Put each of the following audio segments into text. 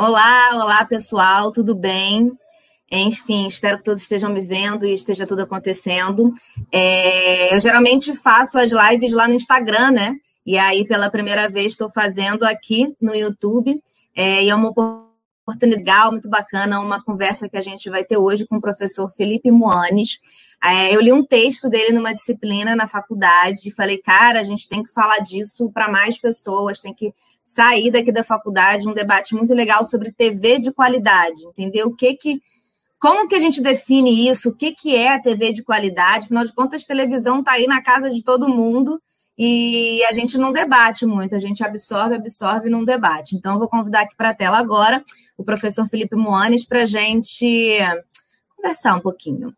Olá, olá pessoal, tudo bem? Enfim, espero que todos estejam me vendo e esteja tudo acontecendo. É, eu geralmente faço as lives lá no Instagram, né? E aí, pela primeira vez, estou fazendo aqui no YouTube. É, e é uma oportunidade legal, muito bacana, uma conversa que a gente vai ter hoje com o professor Felipe Moanes. É, eu li um texto dele numa disciplina na faculdade e falei, cara, a gente tem que falar disso para mais pessoas, tem que sair daqui da faculdade um debate muito legal sobre TV de qualidade, entendeu? O que que como que a gente define isso? O que, que é a TV de qualidade? Afinal de contas, televisão está aí na casa de todo mundo e a gente não debate muito, a gente absorve, absorve e não debate. Então, eu vou convidar aqui para a tela agora o professor Felipe Moanes para a gente conversar um pouquinho.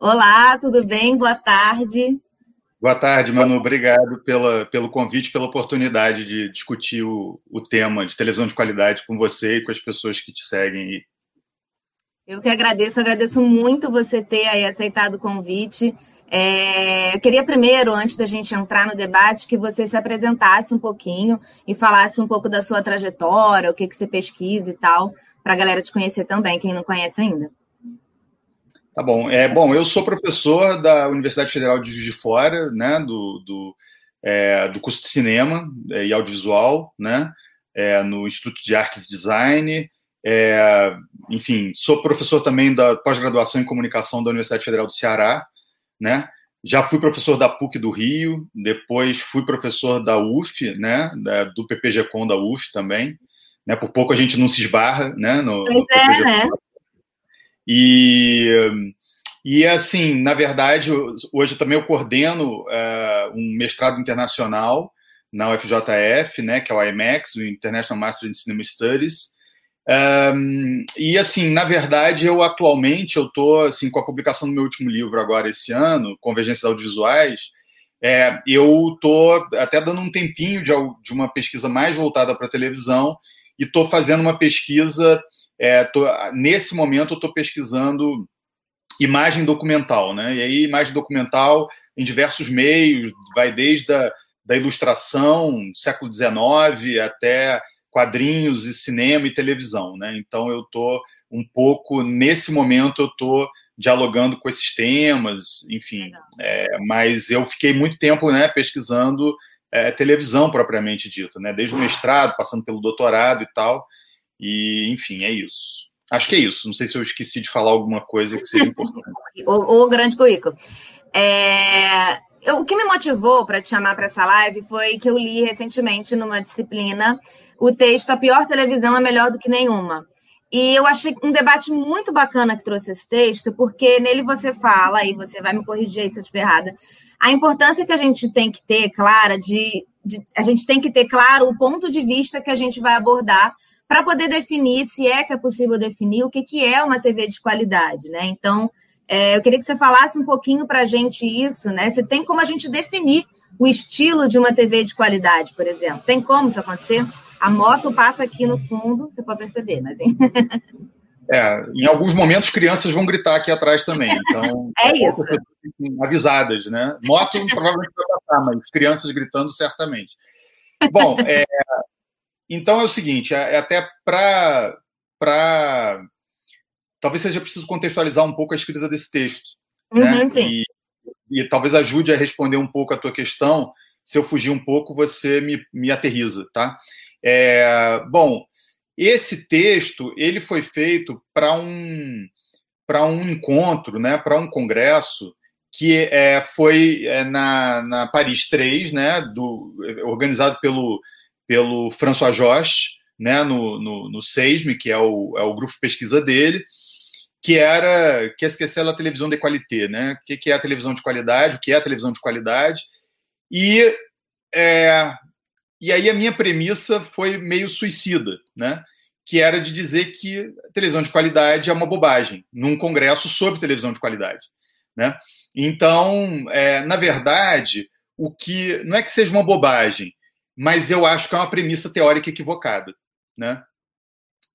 Olá, tudo bem? Boa tarde. Boa tarde, Manu. Obrigado pela, pelo convite, pela oportunidade de discutir o, o tema de televisão de qualidade com você e com as pessoas que te seguem. Eu que agradeço, agradeço muito você ter aí aceitado o convite. É, eu queria primeiro, antes da gente entrar no debate, que você se apresentasse um pouquinho e falasse um pouco da sua trajetória, o que, que você pesquisa e tal, para a galera te conhecer também, quem não conhece ainda. Tá bom. É, bom, eu sou professor da Universidade Federal de Juiz de Fora, né, do, do, é, do curso de cinema e audiovisual, né, é, no Instituto de Artes e Design, é, enfim, sou professor também da pós-graduação em comunicação da Universidade Federal do Ceará, né? Já fui professor da PUC do Rio, depois fui professor da UF, né? Da, do PPG-Com da UF também, né? Por pouco a gente não se esbarra, né? No, no é, né? E e assim, na verdade, hoje também eu coordeno uh, um mestrado internacional na UFJF, né? Que é o IMAX, o International Master in Cinema Studies um, e assim, na verdade, eu atualmente eu estou assim, com a publicação do meu último livro agora esse ano, Convergências Audiovisuais, é, eu estou até dando um tempinho de, de uma pesquisa mais voltada para televisão e estou fazendo uma pesquisa. É, tô, nesse momento, estou pesquisando imagem documental, né? E aí, imagem documental em diversos meios, vai desde a da ilustração, século XIX, até quadrinhos e cinema e televisão, né? Então eu tô um pouco nesse momento eu tô dialogando com esses temas, enfim. É, mas eu fiquei muito tempo, né, pesquisando é, televisão propriamente dita, né? Desde o mestrado, passando pelo doutorado e tal. E enfim, é isso. Acho que é isso. Não sei se eu esqueci de falar alguma coisa que seja importante. o, o grande currículo. É, eu, o que me motivou para te chamar para essa live foi que eu li recentemente numa disciplina o texto A Pior Televisão é Melhor do que Nenhuma. E eu achei um debate muito bacana que trouxe esse texto, porque nele você fala, e você vai me corrigir aí se eu estiver errada, a importância que a gente tem que ter, clara, de, de a gente tem que ter claro o ponto de vista que a gente vai abordar para poder definir, se é que é possível definir, o que, que é uma TV de qualidade, né? Então, é, eu queria que você falasse um pouquinho para a gente isso, né? Se tem como a gente definir o estilo de uma TV de qualidade, por exemplo. Tem como isso acontecer? A moto passa aqui no fundo, você pode perceber, mas. É, em alguns momentos crianças vão gritar aqui atrás também, então. é isso. Avisadas, né? Moto provavelmente vai passar, mas crianças gritando certamente. Bom, é, então é o seguinte, é, é até para. Talvez seja preciso contextualizar um pouco a escrita desse texto. Uhum, né? E, e talvez ajude a responder um pouco a tua questão. Se eu fugir um pouco, você me, me aterriza, tá? É, bom, esse texto ele foi feito para um para um encontro, né, para um congresso que é, foi é, na, na Paris 3, né, do, organizado pelo, pelo François Josh, né, no, no, no SEISME, que é o, é o grupo de pesquisa dele, que era que esquecer a televisão de qualité, né? O que é a televisão de qualidade, o que é a televisão de qualidade. E é, e aí a minha premissa foi meio suicida, né? Que era de dizer que televisão de qualidade é uma bobagem, num congresso sobre televisão de qualidade, né? Então, é, na verdade, o que não é que seja uma bobagem, mas eu acho que é uma premissa teórica equivocada, né?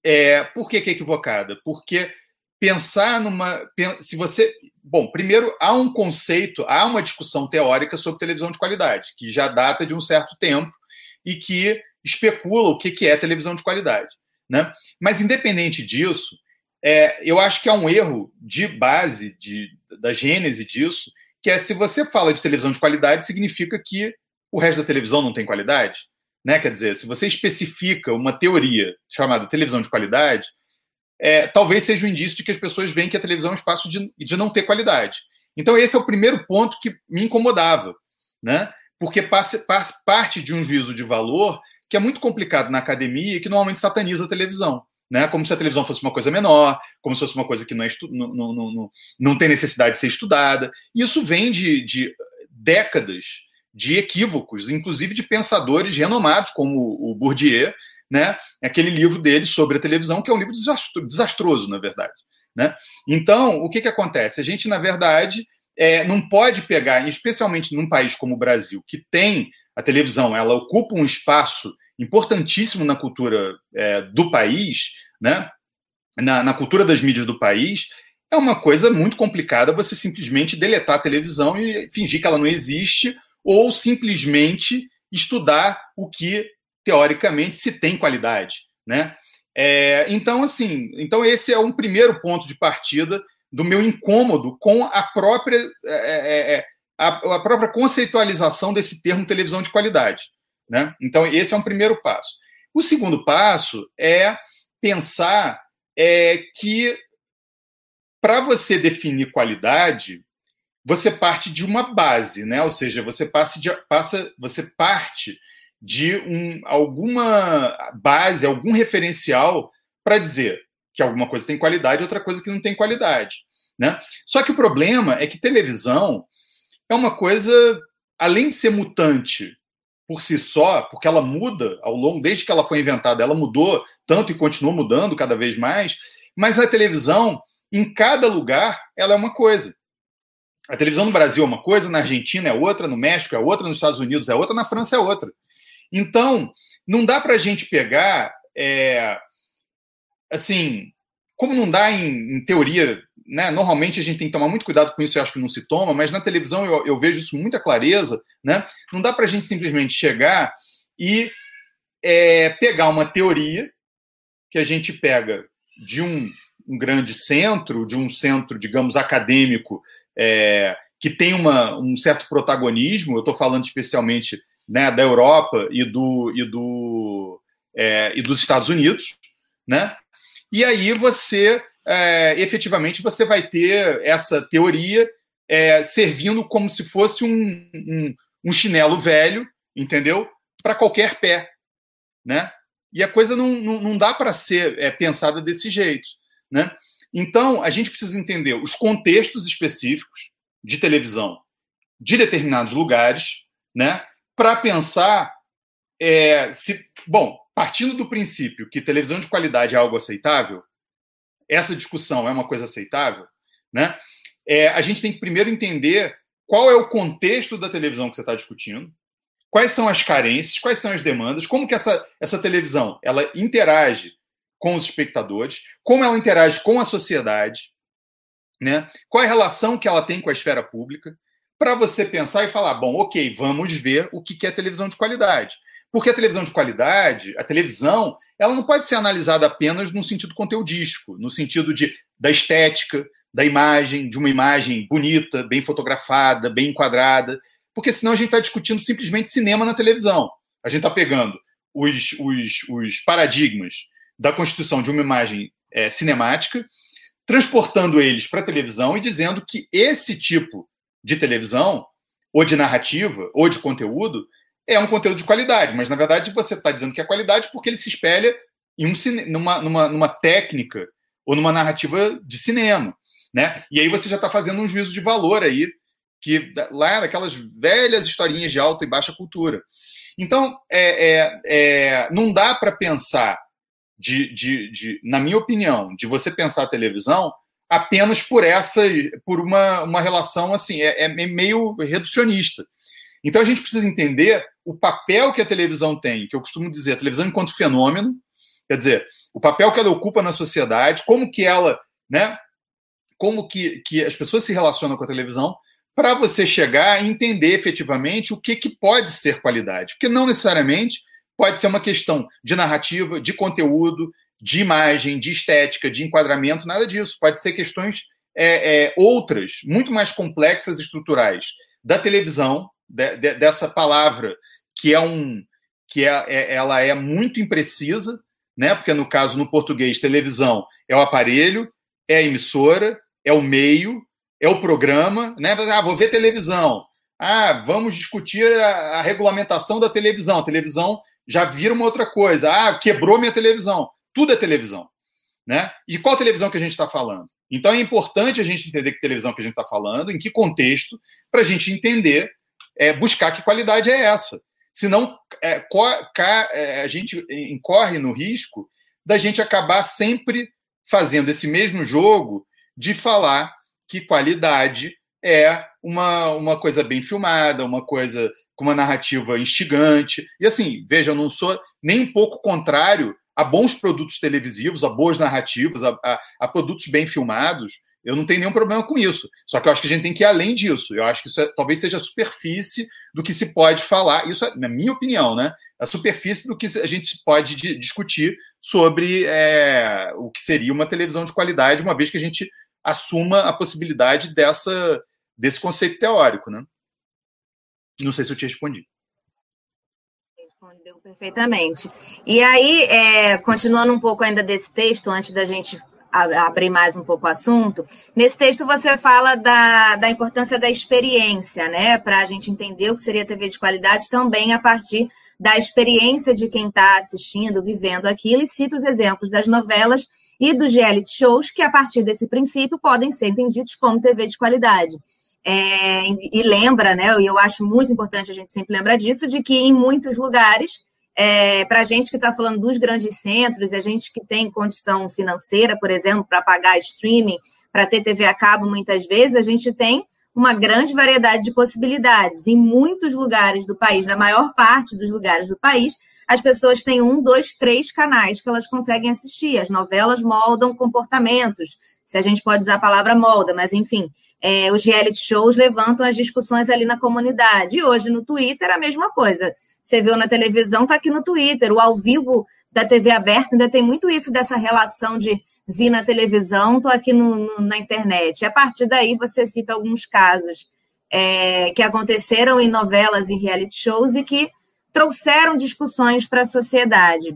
É, por que, que é equivocada? Porque pensar numa. Se você. Bom, primeiro, há um conceito, há uma discussão teórica sobre televisão de qualidade, que já data de um certo tempo, e que especula o que, é televisão de qualidade. Né? Mas, independente disso, é, eu acho que é um erro de base, de, da gênese disso, que é se você fala de televisão de qualidade, significa que o resto da televisão não tem qualidade. Né? Quer dizer, se você especifica uma teoria chamada televisão de qualidade, é, talvez seja um indício de que as pessoas veem que a televisão é um espaço de, de não ter qualidade. Então, esse é o primeiro ponto que me incomodava, né? porque passe, passe, parte de um juízo de valor que é muito complicado na academia e que normalmente sataniza a televisão. Né? Como se a televisão fosse uma coisa menor, como se fosse uma coisa que não, é não, não, não, não tem necessidade de ser estudada. Isso vem de, de décadas de equívocos, inclusive de pensadores renomados como o Bourdieu, né? Aquele livro dele sobre a televisão, que é um livro desastroso, na verdade. Né? Então, o que, que acontece? A gente, na verdade, é, não pode pegar, especialmente num país como o Brasil, que tem a televisão, ela ocupa um espaço importantíssimo na cultura é, do país, né? Na, na, cultura das mídias do país, é uma coisa muito complicada você simplesmente deletar a televisão e fingir que ela não existe, ou simplesmente estudar o que teoricamente se tem qualidade, né? É, então, assim, então esse é um primeiro ponto de partida do meu incômodo com a própria é, é, é a, a, própria conceitualização desse termo televisão de qualidade, né? Então esse é um primeiro passo. O segundo passo é pensar é, que para você definir qualidade você parte de uma base, né? Ou seja, você passa, de, passa você parte de um, alguma base, algum referencial para dizer que alguma coisa tem qualidade e outra coisa que não tem qualidade. Né? Só que o problema é que televisão é uma coisa, além de ser mutante por si só, porque ela muda ao longo, desde que ela foi inventada, ela mudou tanto e continua mudando cada vez mais, mas a televisão, em cada lugar, ela é uma coisa. A televisão no Brasil é uma coisa, na Argentina é outra, no México é outra, nos Estados Unidos é outra, na França é outra. Então, não dá para a gente pegar, é, assim, como não dá em, em, teoria, né? Normalmente a gente tem que tomar muito cuidado com isso, eu acho que não se toma, mas na televisão eu, eu vejo isso com muita clareza, né? Não dá para a gente simplesmente chegar e é, pegar uma teoria que a gente pega de um, um grande centro, de um centro, digamos, acadêmico, é, que tem uma, um certo protagonismo, eu estou falando especialmente né, da Europa e, do, e, do, é, e dos Estados Unidos, né? E aí você, é, efetivamente, você vai ter essa teoria é, servindo como se fosse um, um, um chinelo velho, entendeu? Para qualquer pé, né? E a coisa não, não, não dá para ser é, pensada desse jeito, né? Então, a gente precisa entender os contextos específicos de televisão de determinados lugares, né? Para pensar é, se. Bom, partindo do princípio que televisão de qualidade é algo aceitável, essa discussão é uma coisa aceitável, né? É, a gente tem que primeiro entender qual é o contexto da televisão que você está discutindo, quais são as carências, quais são as demandas, como que essa, essa televisão ela interage com os espectadores, como ela interage com a sociedade, né? qual é a relação que ela tem com a esfera pública, para você pensar e falar, bom, ok, vamos ver o que é televisão de qualidade. Porque a televisão de qualidade, a televisão, ela não pode ser analisada apenas no sentido conteudístico, no sentido de, da estética, da imagem, de uma imagem bonita, bem fotografada, bem enquadrada, porque senão a gente está discutindo simplesmente cinema na televisão. A gente está pegando os, os, os, paradigmas da constituição de uma imagem é, cinemática, transportando eles para a televisão e dizendo que esse tipo de televisão, ou de narrativa, ou de conteúdo, é um conteúdo de qualidade, mas na verdade você está dizendo que é qualidade porque ele se espelha em um, numa, numa, numa técnica ou numa narrativa de cinema. Né? E aí você já está fazendo um juízo de valor aí, que lá daquelas velhas historinhas de alta e baixa cultura. Então, é, é, é não dá para pensar, de, de, de, na minha opinião, de você pensar a televisão apenas por essa, por uma, uma relação assim, é, é meio reducionista. Então a gente precisa entender o papel que a televisão tem, que eu costumo dizer, a televisão enquanto fenômeno, quer dizer, o papel que ela ocupa na sociedade, como que ela, né, como que, que as pessoas se relacionam com a televisão, para você chegar e entender efetivamente o que, que pode ser qualidade. Porque não necessariamente pode ser uma questão de narrativa, de conteúdo, de imagem, de estética, de enquadramento, nada disso. Pode ser questões é, é, outras, muito mais complexas estruturais da televisão, de, de, dessa palavra que é um que é, é, ela é muito imprecisa, né? Porque no caso no português televisão é o aparelho, é a emissora, é o meio, é o programa, né? Ah, vou ver televisão. Ah, vamos discutir a, a regulamentação da televisão. A televisão já vira uma outra coisa. Ah, quebrou minha televisão. Tudo é televisão, né? E qual televisão que a gente está falando? Então é importante a gente entender que televisão que a gente está falando, em que contexto, para a gente entender, é, buscar que qualidade é essa. Senão é, é, a gente incorre no risco da gente acabar sempre fazendo esse mesmo jogo de falar que qualidade é uma, uma coisa bem filmada, uma coisa com uma narrativa instigante. E assim, veja, eu não sou nem um pouco contrário a bons produtos televisivos, a boas narrativas, a, a, a, produtos bem filmados. Eu não tenho nenhum problema com isso. Só que eu acho que a gente tem que ir além disso. Eu acho que isso é, talvez seja a superfície do que se pode falar. Isso é, na minha opinião, né? A superfície do que a gente pode discutir sobre é, o que seria uma televisão de qualidade, uma vez que a gente assuma a possibilidade dessa, desse conceito teórico, né? Não sei se eu te respondi. Perfeitamente. E aí, é, continuando um pouco ainda desse texto, antes da gente abrir mais um pouco o assunto, nesse texto você fala da, da importância da experiência, né? Para a gente entender o que seria TV de qualidade também a partir da experiência de quem está assistindo, vivendo aquilo, e cita os exemplos das novelas e dos reality shows, que a partir desse princípio podem ser entendidos como TV de qualidade. É, e lembra, né? E eu acho muito importante a gente sempre lembrar disso, de que em muitos lugares, é, para a gente que está falando dos grandes centros, e a gente que tem condição financeira, por exemplo, para pagar streaming, para ter TV a cabo, muitas vezes, a gente tem uma grande variedade de possibilidades. Em muitos lugares do país, na maior parte dos lugares do país, as pessoas têm um, dois, três canais que elas conseguem assistir. As novelas moldam comportamentos, se a gente pode usar a palavra molda, mas enfim, é, os reality shows levantam as discussões ali na comunidade. E hoje no Twitter a mesma coisa. Você viu na televisão, está aqui no Twitter. O ao vivo da TV aberta ainda tem muito isso dessa relação de vir na televisão, estou aqui no, no, na internet. E a partir daí você cita alguns casos é, que aconteceram em novelas e reality shows e que trouxeram discussões para a sociedade.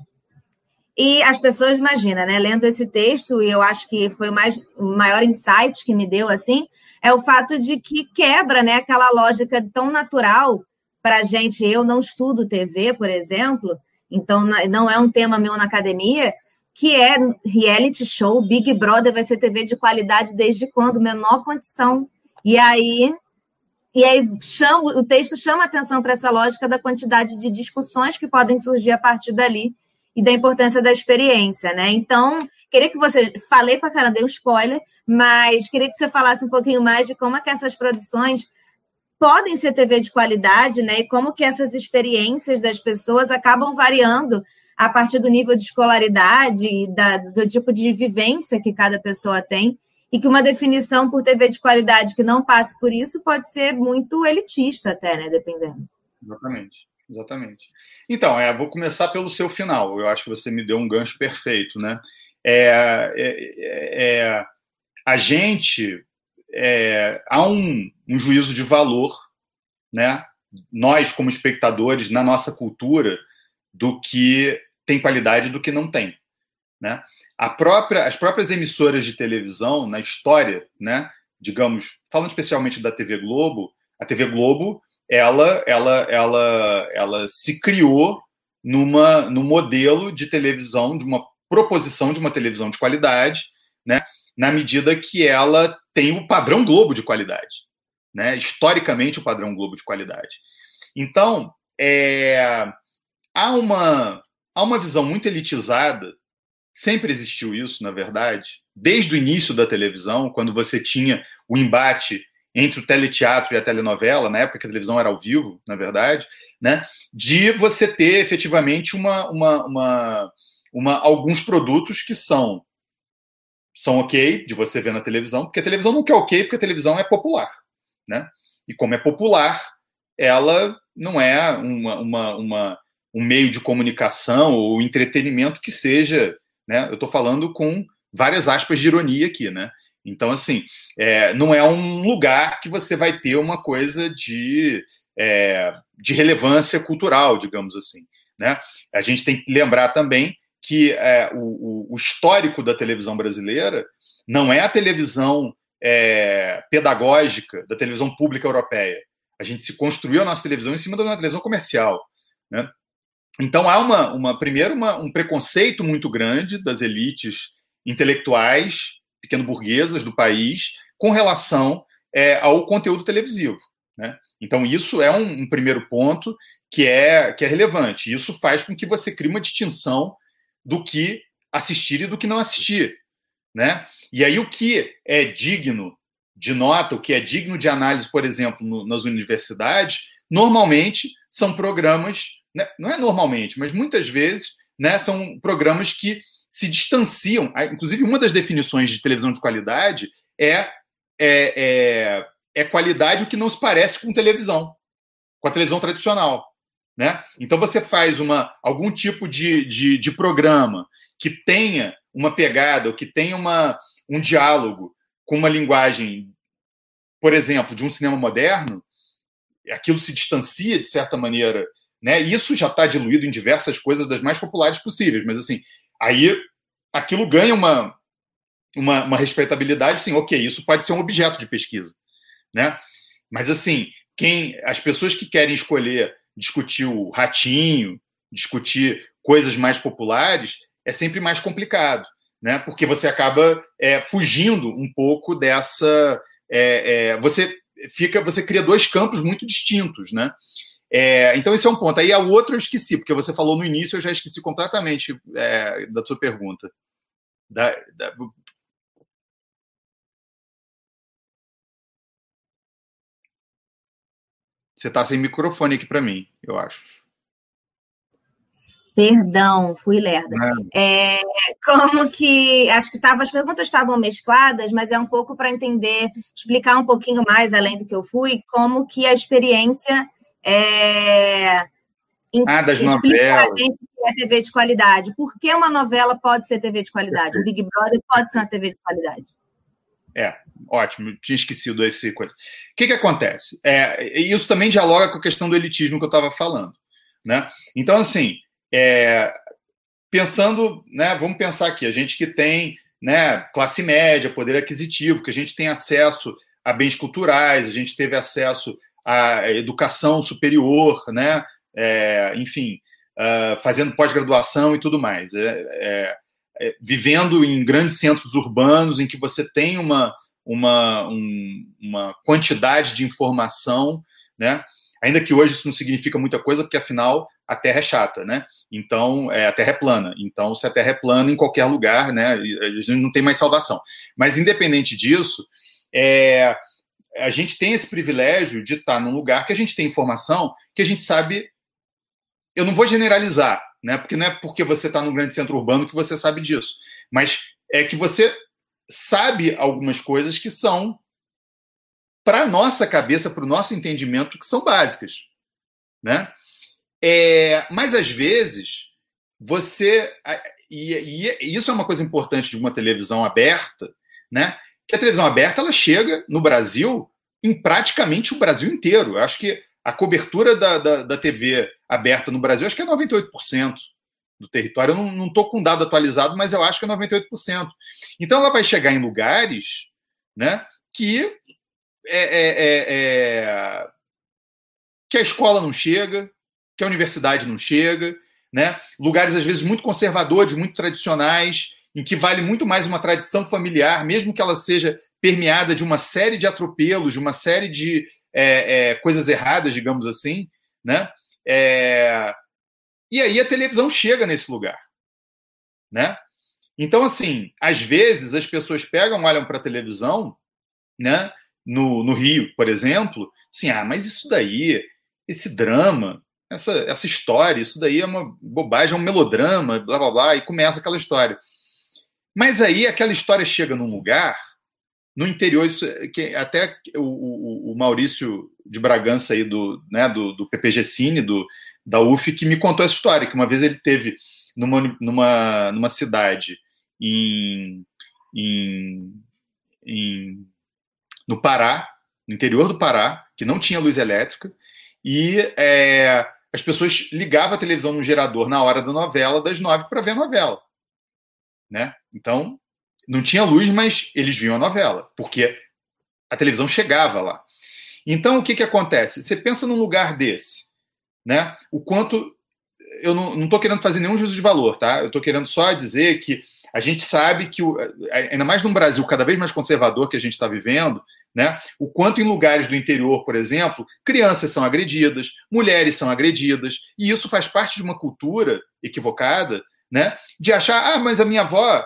E as pessoas, imagina, né, lendo esse texto, e eu acho que foi o, mais, maior insight que me deu, assim, é o fato de que quebra, né, aquela lógica tão natural para a gente. Eu não estudo TV, por exemplo, então não é um tema meu na academia, que é reality show, Big Brother vai ser TV de qualidade desde quando? Menor condição. E aí e aí chama, o texto chama atenção para essa lógica da quantidade de discussões que podem surgir a partir dali e da importância da experiência, né? Então, queria que você falei para cara, dei um spoiler, mas queria que você falasse um pouquinho mais de como é que essas produções podem ser TV de qualidade, né? E como que essas experiências das pessoas acabam variando a partir do nível de escolaridade e da, do tipo de vivência que cada pessoa tem, e que uma definição por TV de qualidade que não passe por isso pode ser muito elitista até, né? Dependendo. Exatamente, exatamente. Então, é, vou começar pelo seu final. Eu acho que você me deu um gancho perfeito, né? É, é, é a gente é, há um, um juízo de valor, né? Nós como espectadores na nossa cultura do que tem qualidade e do que não tem, né? A própria, as próprias emissoras de televisão na história, né? Digamos, falando especialmente da TV Globo, a TV Globo ela, ela, ela, ela se criou numa, no modelo de televisão, de uma proposição de uma televisão de qualidade, né? Na medida que ela tem o padrão Globo de qualidade, né? Historicamente o padrão Globo de qualidade. Então, é, há uma há uma visão muito elitizada. Sempre existiu isso, na verdade, desde o início da televisão, quando você tinha o embate entre o teleteatro e a telenovela, na época que a televisão era ao vivo, na verdade, né, de você ter efetivamente uma, uma, uma, uma, alguns produtos que são são ok de você ver na televisão, porque a televisão não quer ok, porque a televisão é popular, né? E como é popular, ela não é uma, uma, uma um meio de comunicação ou entretenimento que seja, né? Eu estou falando com várias aspas de ironia aqui, né? Então, assim, é, não é um lugar que você vai ter uma coisa de, é, de relevância cultural, digamos assim. Né? A gente tem que lembrar também que é, o, o, histórico da televisão brasileira não é a televisão é, pedagógica da televisão pública europeia. A gente se construiu a nossa televisão em cima de uma televisão comercial. Né? Então há uma, uma primeiro uma, um preconceito muito grande das elites intelectuais pequeno-burguesas do país com relação é, ao conteúdo televisivo. Né? Então, isso é um, um, primeiro ponto que é, que é relevante. Isso faz com que você crie uma distinção do que assistir e do que não assistir. Né? E aí, o que é digno de nota, o que é digno de análise, por exemplo, no, nas universidades, normalmente são programas, né? não é normalmente, mas muitas vezes né, são programas que se distanciam. Inclusive, uma das definições de televisão de qualidade é, é, é, é qualidade o que não se parece com televisão, com a televisão tradicional. Né? Então, você faz uma, algum tipo de, de, de programa que tenha uma pegada, ou que tenha uma, um diálogo com uma linguagem, por exemplo, de um cinema moderno, aquilo se distancia de certa maneira. Né? Isso já está diluído em diversas coisas das mais populares possíveis, mas assim, Aí aquilo ganha uma, uma, uma respeitabilidade, sim, ok, isso pode ser um objeto de pesquisa, né? Mas assim, quem as pessoas que querem escolher discutir o ratinho, discutir coisas mais populares, é sempre mais complicado, né? Porque você acaba é, fugindo um pouco dessa, é, é, você fica, você cria dois campos muito distintos, né? É, então, esse é um ponto. Aí, o outro eu esqueci, porque você falou no início, eu já esqueci completamente é, da tua pergunta. Da, da... Você está sem microfone aqui para mim, eu acho. Perdão, fui lerda. É, como que. Acho que tava, as perguntas estavam mescladas, mas é um pouco para entender, explicar um pouquinho mais, além do que eu fui, como que a experiência é, ah, das novelas. A gente que é TV de qualidade. Por que uma novela pode ser TV de qualidade? O Big Brother pode ser uma TV de qualidade. É, ótimo, tinha esquecido esse coisa. O que, que acontece? É, isso também dialoga com a questão do elitismo que eu estava falando. Né? Então, assim, é, pensando, né, vamos pensar aqui, a gente que tem né, classe média, poder aquisitivo, que a gente tem acesso a bens culturais, a gente teve acesso a educação superior, né? É, enfim, uh, fazendo pós-graduação e tudo mais. É, é, é, vivendo em grandes centros urbanos em que você tem uma, uma, um, uma quantidade de informação, né? Ainda que hoje isso não significa muita coisa, porque afinal a Terra é chata, né? Então, é, a Terra é plana. Então, se a Terra é plana em qualquer lugar, né? A gente não tem mais salvação. Mas, independente disso, é, a gente tem esse privilégio de estar num lugar que a gente tem informação que a gente sabe. Eu não vou generalizar, né? Porque não é porque você está num grande centro urbano que você sabe disso, mas é que você sabe algumas coisas que são para nossa cabeça, para o nosso entendimento, que são básicas, né? É, mas às vezes você e, e, isso é uma coisa importante de uma televisão aberta, né? Que a televisão aberta ela chega no Brasil em praticamente o Brasil inteiro. Eu acho que a cobertura da, da, da TV aberta no Brasil acho que é 98% do território. Eu não estou com dado atualizado, mas eu acho que é 98%. Então ela vai chegar em lugares né, que, é, é, é, é, que a escola não chega, que a universidade não chega, né? lugares às vezes muito conservadores, muito tradicionais, em que vale muito mais uma tradição familiar, mesmo que ela seja permeada de uma série de atropelos, de uma série de é, é, coisas erradas, digamos assim, né? É... E aí a televisão chega nesse lugar, né? Então, assim, às vezes as pessoas pegam, olham para a televisão, né? No, no Rio, por exemplo, assim, ah, mas isso daí, esse drama, essa, essa história, isso daí é uma bobagem, é um melodrama, blá blá blá, e começa aquela história. Mas aí aquela história chega num lugar, no interior, isso, que até o, o, o, Maurício de Bragança aí do, né, do, do PPG Cine, do, da UF que me contou essa história, que uma vez ele teve numa, numa, numa cidade em, em, em, no Pará, no interior do Pará, que não tinha luz elétrica, e é, as pessoas ligavam a televisão no gerador na hora da novela, das nove, para ver a novela. Né? Então, não tinha luz, mas eles viam a novela, porque a televisão chegava lá. Então, o que, que acontece? Você pensa num lugar desse, né? O quanto. Eu não estou querendo fazer nenhum juízo de valor, tá? Eu estou querendo só dizer que a gente sabe que, ainda mais num Brasil cada vez mais conservador que a gente está vivendo, né? O quanto em lugares do interior, por exemplo, crianças são agredidas, mulheres são agredidas, e isso faz parte de uma cultura equivocada, né? De achar, ah, mas a minha avó,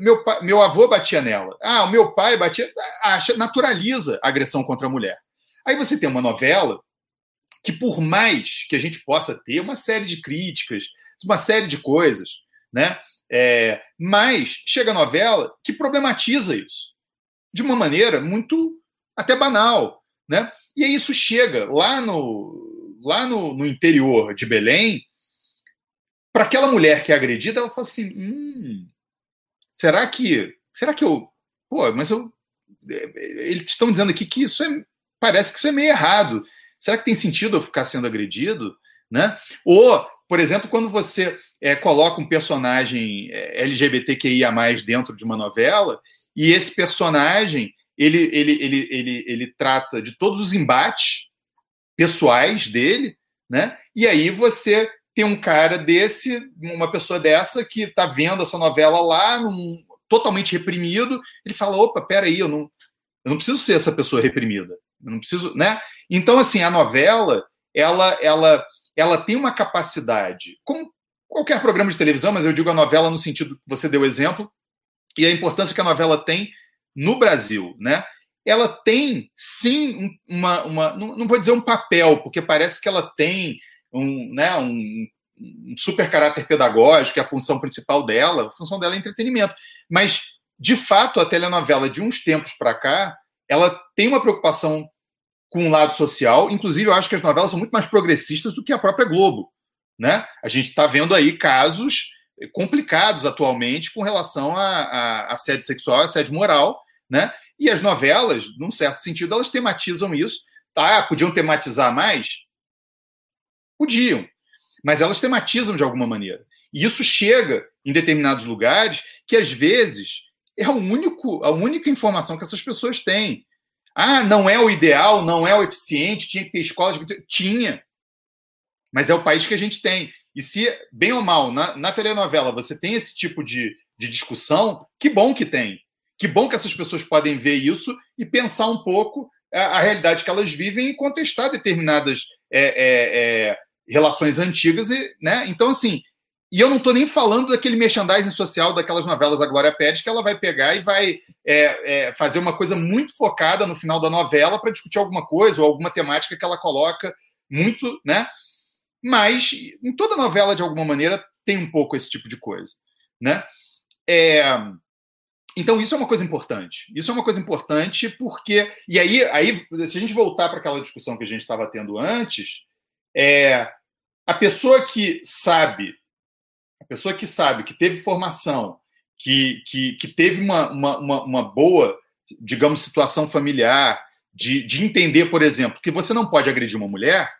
meu, meu avô batia nela, ah, o meu pai batia, acha, naturaliza a agressão contra a mulher. Aí você tem uma novela que, por mais que a gente possa ter uma série de críticas, uma série de coisas, né? É, mas chega a novela que problematiza isso de uma maneira muito até banal, né? E aí isso chega lá no lá no, no interior de Belém para aquela mulher que é agredida, ela fala assim: hum, será que será que eu pô, mas eu eles estão dizendo aqui que isso é parece que isso é meio errado. Será que tem sentido eu ficar sendo agredido? Né? Ou, por exemplo, quando você é, coloca um personagem é, LGBTQIA dentro de uma novela, e esse personagem ele, ele, ele, ele, ele trata de todos os embates pessoais dele, né? E aí você tem um cara desse, uma pessoa dessa que está vendo essa novela lá, num, totalmente reprimido, ele fala: opa, peraí, eu não, eu não preciso ser essa pessoa reprimida. Eu não preciso, né? Então, assim, a novela, ela, ela, ela tem uma capacidade, como qualquer programa de televisão, mas eu digo a novela no sentido que você deu exemplo, e a importância que a novela tem no Brasil, né? Ela tem, sim, uma, uma não, não vou dizer um papel, porque parece que ela tem um, né, um, um super caráter pedagógico, é a função principal dela, a função dela é entretenimento. Mas, de fato, a telenovela de uns tempos para cá, ela tem uma preocupação com um lado social. Inclusive, eu acho que as novelas são muito mais progressistas do que a própria Globo. Né? A gente está vendo aí casos complicados atualmente com relação a, a, assédio sexual, assédio moral, né? E as novelas, num certo sentido, elas tematizam isso. Tá? Podiam tematizar mais? Podiam. Mas elas tematizam de alguma maneira. E isso chega em determinados lugares que, às vezes, é o único, a única informação que essas pessoas têm. Ah, não é o ideal, não é o eficiente, tinha que ter escolas. Tinha. Mas é o país que a gente tem. E se, bem ou mal, na, na telenovela você tem esse tipo de, de discussão, que bom que tem. Que bom que essas pessoas podem ver isso e pensar um pouco a, a realidade que elas vivem e contestar determinadas é, é, é, relações antigas. E, né? Então, assim, e eu não estou nem falando daquele merchandising social daquelas novelas da Glória Pérez, que ela vai pegar e vai é, é, fazer uma coisa muito focada no final da novela para discutir alguma coisa ou alguma temática que ela coloca muito, né? Mas em toda novela, de alguma maneira, tem um pouco esse tipo de coisa, né? É, então isso é uma coisa importante. Isso é uma coisa importante porque e aí, aí se a gente voltar para aquela discussão que a gente estava tendo antes, é a pessoa que sabe a pessoa que sabe, que teve formação, que, que, que teve uma, uma, uma, boa, digamos, situação familiar, de, de entender, por exemplo, que você não pode agredir uma mulher,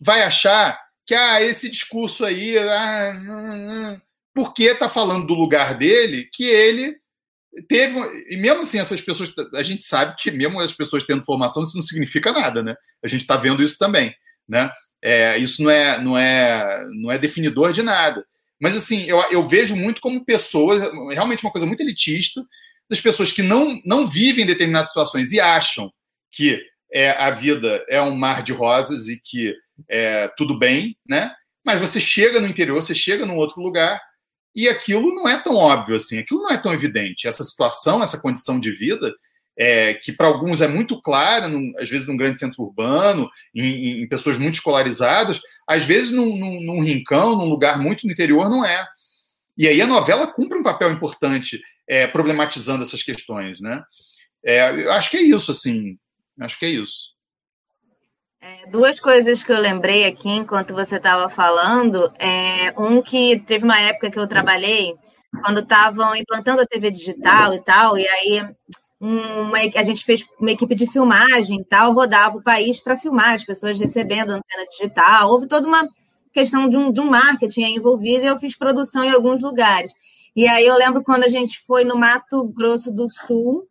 vai achar que ah, esse discurso aí, ah, hum, porque está falando do lugar dele, que ele teve. E mesmo assim, essas pessoas. A gente sabe que, mesmo as pessoas tendo formação, isso não significa nada, né? A gente está vendo isso também, né? É, isso não é, não, é, não é definidor de nada. Mas, assim, eu, eu vejo muito como pessoas, realmente uma coisa muito elitista, das pessoas que não, não vivem determinadas situações e acham que é, a vida é um mar de rosas e que é tudo bem, né? Mas você chega no interior, você chega num outro lugar e aquilo não é tão óbvio assim, aquilo não é tão evidente. Essa situação, essa condição de vida, é, que para alguns é muito clara, num, às vezes num grande centro urbano, em, em pessoas muito escolarizadas, às vezes num, num, num, rincão, num lugar muito no interior, não é. E aí a novela cumpre um papel importante é, problematizando essas questões, né? É, eu acho que é isso, assim. Acho que é isso. É, duas coisas que eu lembrei aqui enquanto você estava falando. É, um que teve uma época que eu trabalhei quando estavam implantando a TV digital e tal, e aí uma, a gente fez uma equipe de filmagem e tal, rodava o país para filmar, as pessoas recebendo antena digital. Houve toda uma questão de um, de um marketing envolvido e eu fiz produção em alguns lugares. E aí eu lembro quando a gente foi no Mato Grosso do Sul,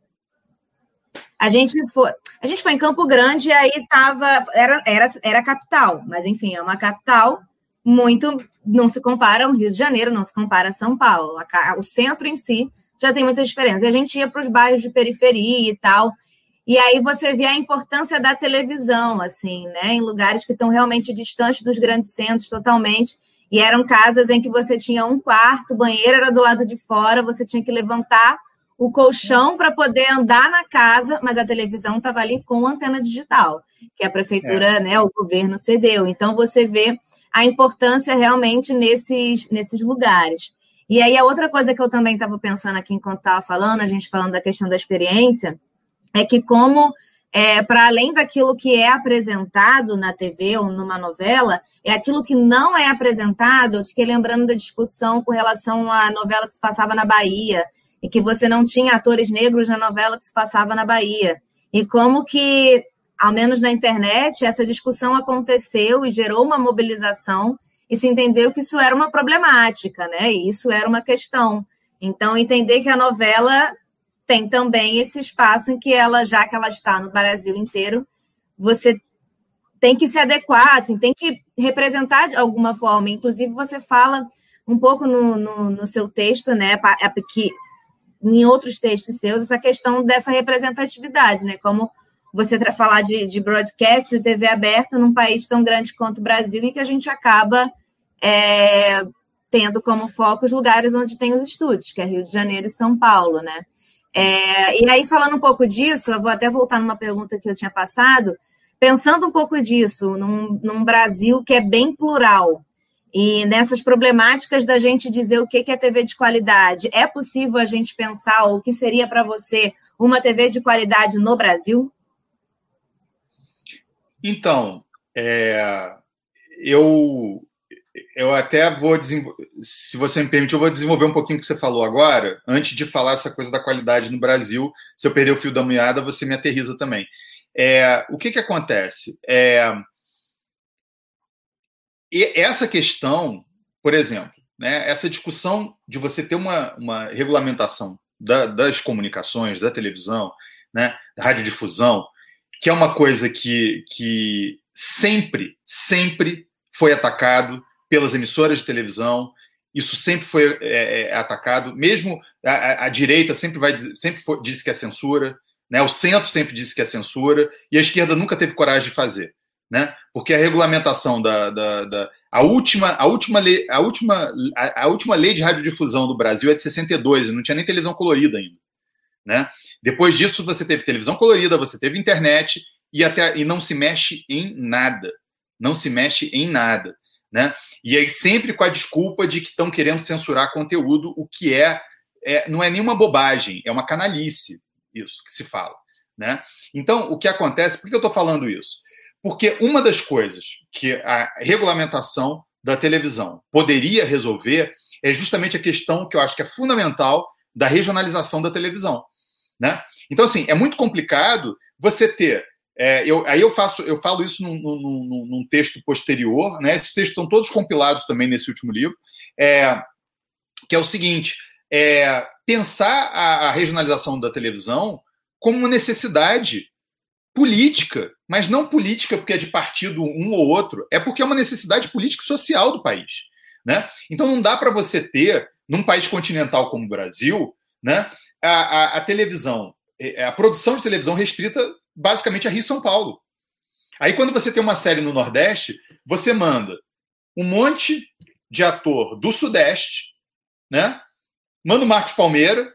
a gente foi, a gente foi em Campo Grande e aí tava era era era capital, mas enfim, é uma capital muito não se compara ao Rio de Janeiro, não se compara a São Paulo. O centro em si já tem muitas diferenças. E a gente ia para os bairros de periferia e tal. E aí você vê a importância da televisão, assim, né? Em lugares que estão realmente distantes dos grandes centros, totalmente. E eram casas em que você tinha um quarto, o banheiro era do lado de fora, você tinha que levantar o colchão para poder andar na casa, mas a televisão estava ali com antena digital, que a prefeitura, é. né, o governo cedeu. Então você vê a importância realmente nesses, nesses lugares. E aí a outra coisa que eu também estava pensando aqui enquanto estava falando, a gente falando da questão da experiência, é que como é, para além daquilo que é apresentado na TV ou numa novela, é aquilo que não é apresentado. Eu fiquei lembrando da discussão com relação à novela que se passava na Bahia, e que você não tinha atores negros na novela que se passava na Bahia. E como que, ao menos na internet, essa discussão aconteceu e gerou uma mobilização e se entendeu que isso era uma problemática, né? E isso era uma questão. Então, entender que a novela tem também esse espaço em que ela, já que ela está no Brasil inteiro, você tem que se adequar, assim, tem que representar de alguma forma. Inclusive, você fala um pouco no, no, no seu texto, né, é que em outros textos seus, essa questão dessa representatividade, né, como você falar de, de broadcast, de TV aberta num país tão grande quanto o Brasil, em que a gente acaba é, tendo como foco os lugares onde tem os estúdios, que é Rio de Janeiro e São Paulo, né? É, e aí, falando um pouco disso, eu vou até voltar numa pergunta que eu tinha passado, pensando um pouco disso, num, num Brasil que é bem plural, e nessas problemáticas da gente dizer o que é TV de qualidade, é possível a gente pensar o que seria para você uma TV de qualidade no Brasil? Então, é, eu eu até vou se você me permitir, eu vou desenvolver um pouquinho o que você falou agora, antes de falar essa coisa da qualidade no Brasil. Se eu perder o fio da meada, você me aterriza também. É, o que, que acontece? É, essa questão, por exemplo, né, essa discussão de você ter uma, uma regulamentação da, das comunicações, da televisão, né, da radiodifusão, que é uma coisa que, que sempre, sempre foi atacado pelas emissoras de televisão. Isso sempre foi é, é, atacado, mesmo a, a, direita sempre vai sempre foi, disse que é censura, né? O centro sempre disse que é censura e a esquerda nunca teve coragem de fazer, né? Porque a regulamentação da, da, da a última a última lei a última a, a, última lei de radiodifusão do Brasil é de 62, não tinha nem televisão colorida ainda, né? Depois disso você teve televisão colorida, você teve internet e até e não se mexe em nada, não se mexe em nada né? E aí sempre com a desculpa de que estão querendo censurar conteúdo, o que é, é, não é nenhuma bobagem, é uma canalice isso que se fala, né? Então, o que acontece, por que eu estou falando isso? Porque uma das coisas que a regulamentação da televisão poderia resolver é justamente a questão que eu acho que é fundamental da regionalização da televisão, né? Então, assim, é muito complicado você ter é, eu, aí eu faço, eu falo isso num, num, num, texto posterior, né? Esses textos estão todos compilados também nesse último livro, é, que é o seguinte: é, pensar a, a, regionalização da televisão como uma necessidade política, mas não política porque é de partido um ou outro, é porque é uma necessidade política e social do país, né? Então não dá para você ter num país continental como o Brasil, né? a, a, a televisão é, a produção de televisão restrita basicamente a Rio e São Paulo. Aí, quando você tem uma série no Nordeste, você manda um monte de ator do Sudeste, né? Manda o Marcos Palmeira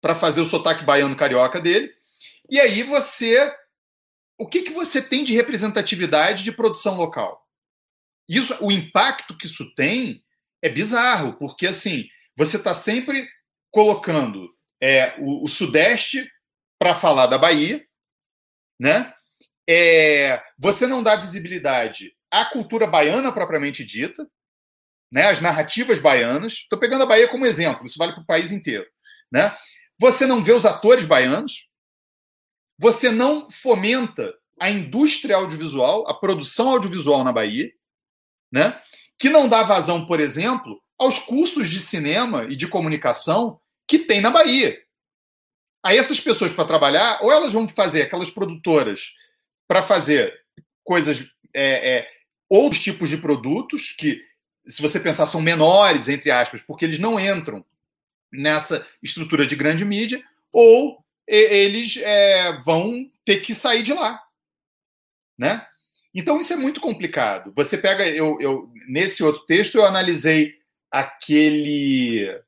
para fazer o sotaque baiano carioca dele. E aí você. O que, que você tem de representatividade de produção local? Isso, o impacto que isso tem é bizarro, porque assim, você está sempre colocando é, o, o Sudeste para falar da Bahia, né? é, você não dá visibilidade à cultura baiana propriamente dita, né, as narrativas baianas. Estou pegando a Bahia como exemplo, isso vale para o país inteiro. Né? Você não vê os atores baianos, você não fomenta a indústria audiovisual, a produção audiovisual na Bahia, né? que não dá vazão, por exemplo, aos cursos de cinema e de comunicação que tem na Bahia. Aí essas pessoas para trabalhar, ou elas vão fazer aquelas produtoras para fazer coisas, é, é, outros tipos de produtos que, se você pensar, são menores, entre aspas, porque eles não entram nessa estrutura de grande mídia, ou eles é, vão ter que sair de lá, né? Então isso é muito complicado. Você pega, eu, eu nesse outro texto eu analisei aquele,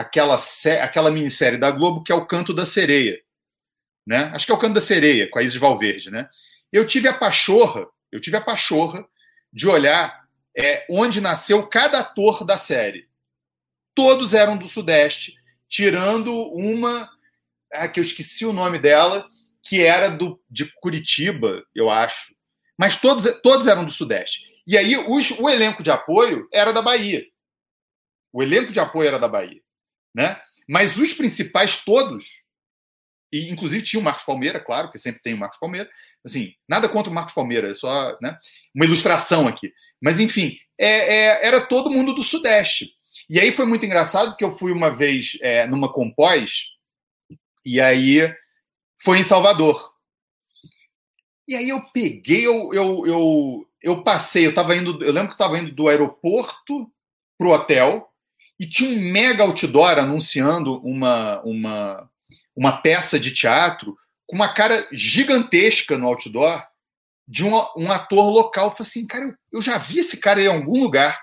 aquela, aquela minissérie da Globo que é o Canto da Sereia, né? Acho que é o Canto da Sereia com a Isis Valverde, né? Eu tive a pachorra, eu tive a pachorra de olhar é, onde nasceu cada ator da série. Todos eram do Sudeste, tirando uma ah, que eu esqueci o nome dela, que era do, de Curitiba, eu acho. Mas todos, todos eram do Sudeste. E aí os, o elenco de apoio era da Bahia. O elenco de apoio era da Bahia. Né? Mas os principais todos, e inclusive tinha o Marcos Palmeira, claro, que sempre tem o Marcos Palmeira, Assim, nada contra o Marcos Palmeira, é só né, uma ilustração aqui. Mas, enfim, é, é, era todo mundo do Sudeste. E aí foi muito engraçado, porque eu fui uma vez é, numa compós, e aí foi em Salvador. E aí eu peguei, eu, eu, eu, eu passei, eu tava indo, eu lembro que eu estava indo do aeroporto para o hotel, e tinha um mega outdoor anunciando uma, uma, uma peça de teatro com uma cara gigantesca no outdoor de um, um ator local. Eu falei assim, cara, eu, eu já vi esse cara em algum lugar.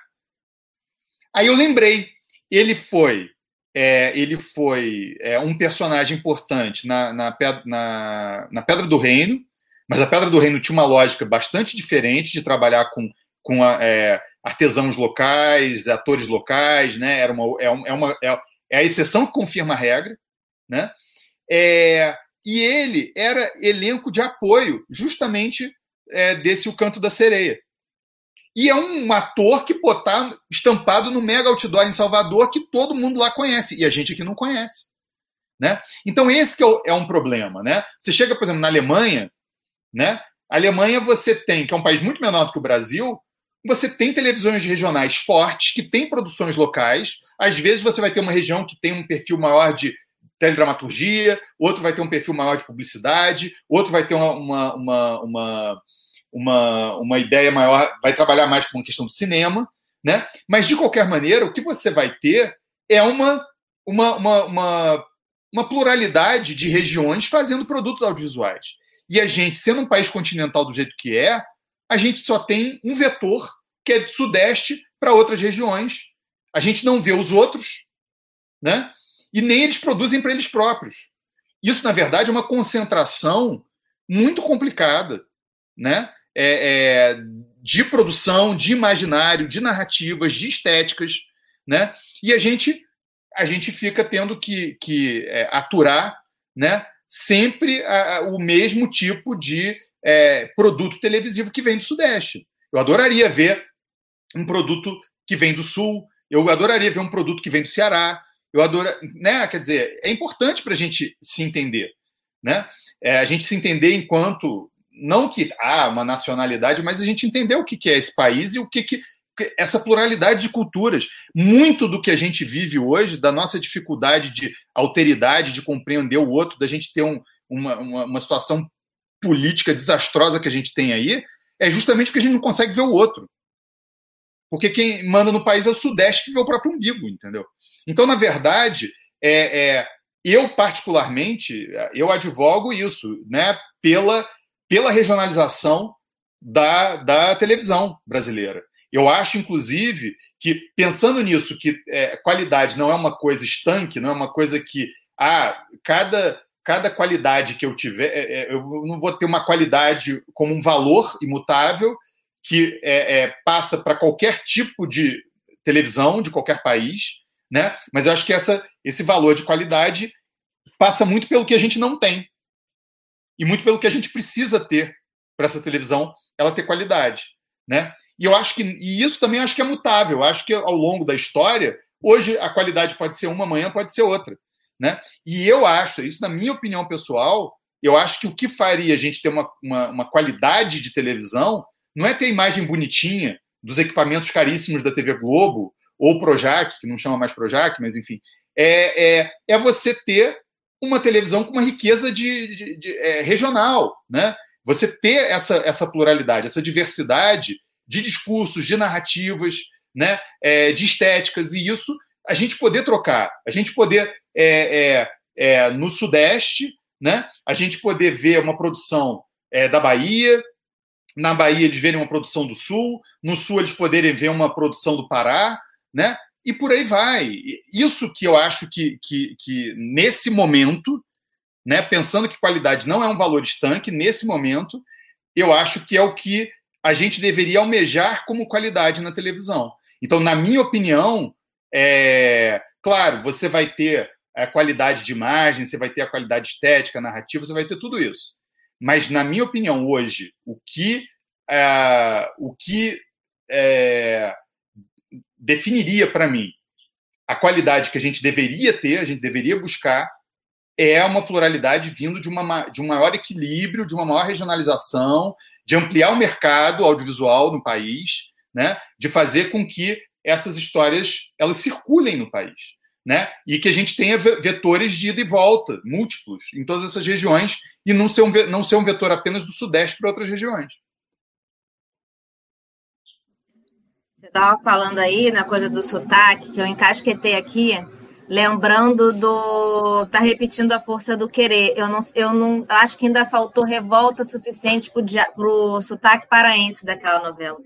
Aí eu lembrei, ele foi é, ele foi é, um personagem importante na, na, na, na, Pedra do Reino, mas a Pedra do Reino tinha uma lógica bastante diferente de trabalhar com, com a, é, artesãos locais, atores locais, né? Era uma, é, é, uma, é, é a exceção que confirma a regra, né? É, e ele era elenco de apoio, justamente é, desse O Canto da Sereia. E é um ator que pô, tá estampado no mega outdoor em Salvador que todo mundo lá conhece, e a gente aqui não conhece. Né? Então esse é, é, um problema. Né? Você chega, por exemplo, na Alemanha, né? a Alemanha você tem, que é um país muito menor do que o Brasil, você tem televisões regionais fortes, que têm produções locais. Às vezes você vai ter uma região que tem um perfil maior de teledramaturgia, outro vai ter um perfil maior de publicidade, outro vai ter uma, uma, uma, uma, uma, uma ideia maior, vai trabalhar mais com a questão do cinema, né? Mas, de qualquer maneira, o que você vai ter é uma, uma, uma, uma, uma pluralidade de regiões fazendo produtos audiovisuais. E a gente, sendo um país continental do jeito que é, a gente só tem um vetor, que é do Sudeste para outras regiões. A gente não vê os outros, né? e nem eles produzem para eles próprios. Isso, na verdade, é uma concentração muito complicada, né? É, é, de produção, de imaginário, de narrativas, de estéticas, né? E a gente a gente fica tendo que, que é, aturar, né? Sempre a, a, o mesmo tipo de é, produto televisivo que vem do Sudeste. Eu adoraria ver um produto que vem do Sul. Eu adoraria ver um produto que vem do Ceará. Eu adoro, né? Quer dizer, é importante para a gente se entender, né? É, a gente se entender enquanto não que há uma nacionalidade, mas a gente entender o que, que é esse país e o que, que essa pluralidade de culturas. Muito do que a gente vive hoje, da nossa dificuldade de alteridade, de compreender o outro, da gente ter um, uma, uma, uma situação política desastrosa que a gente tem aí, é justamente porque a gente não consegue ver o outro. Porque quem manda no país é o Sudeste que vê o próprio umbigo, entendeu? Então, na verdade, é, é, eu particularmente, eu advogo isso, né, pela, pela regionalização da, da televisão brasileira. Eu acho, inclusive, que pensando nisso, que é, qualidade não é uma coisa estanque, não é uma coisa que ah, cada, cada qualidade que eu tiver, é, é eu não vou ter uma qualidade como um valor imutável que é, é passa para qualquer tipo de televisão de qualquer país né? Mas eu acho que essa, esse valor de qualidade passa muito pelo que a gente não tem e muito pelo que a gente precisa ter para essa televisão ela ter qualidade, né? E eu acho que e isso também acho que é mutável. Eu acho que ao longo da história, hoje a qualidade pode ser uma, amanhã pode ser outra, né? E eu acho, isso na minha opinião pessoal, eu acho que o que faria a gente ter uma, uma, uma qualidade de televisão não é ter imagem bonitinha dos equipamentos caríssimos da TV Globo ou Projac, que não chama mais Projac, mas enfim, é, é, é você ter uma televisão com uma riqueza de, de, de é, regional, né? Você ter essa, essa pluralidade, essa diversidade de discursos, de narrativas, né? É, de estéticas, e isso a gente poder trocar, a gente poder é, é, é no Sudeste, né? A gente poder ver uma produção é, da Bahia, na Bahia eles verem uma produção do Sul, no Sul eles poderem ver uma produção do Pará, né? E por aí vai. Isso que eu acho que, que, que nesse momento, né, pensando que qualidade não é um valor estanque, nesse momento, eu acho que é o que a gente deveria almejar como qualidade na televisão. Então, na minha opinião, é, claro, você vai ter a qualidade de imagem, você vai ter a qualidade estética, narrativa, você vai ter tudo isso. Mas, na minha opinião, hoje, o que, é, o que é, definiria para mim a qualidade que a gente deveria ter, a gente deveria buscar, é uma pluralidade vindo de, uma, de um maior equilíbrio, de uma maior regionalização, de ampliar o mercado audiovisual no país, né? de fazer com que essas histórias elas circulem no país. Né? E que a gente tenha vetores de ida e volta, múltiplos, em todas essas regiões, e não ser um, não ser um vetor apenas do Sudeste para outras regiões. Você estava falando aí na coisa do sotaque, que eu encasquetei aqui, lembrando do. Tá repetindo a força do querer. Eu não, eu não acho que ainda faltou revolta suficiente para o sotaque paraense daquela novela.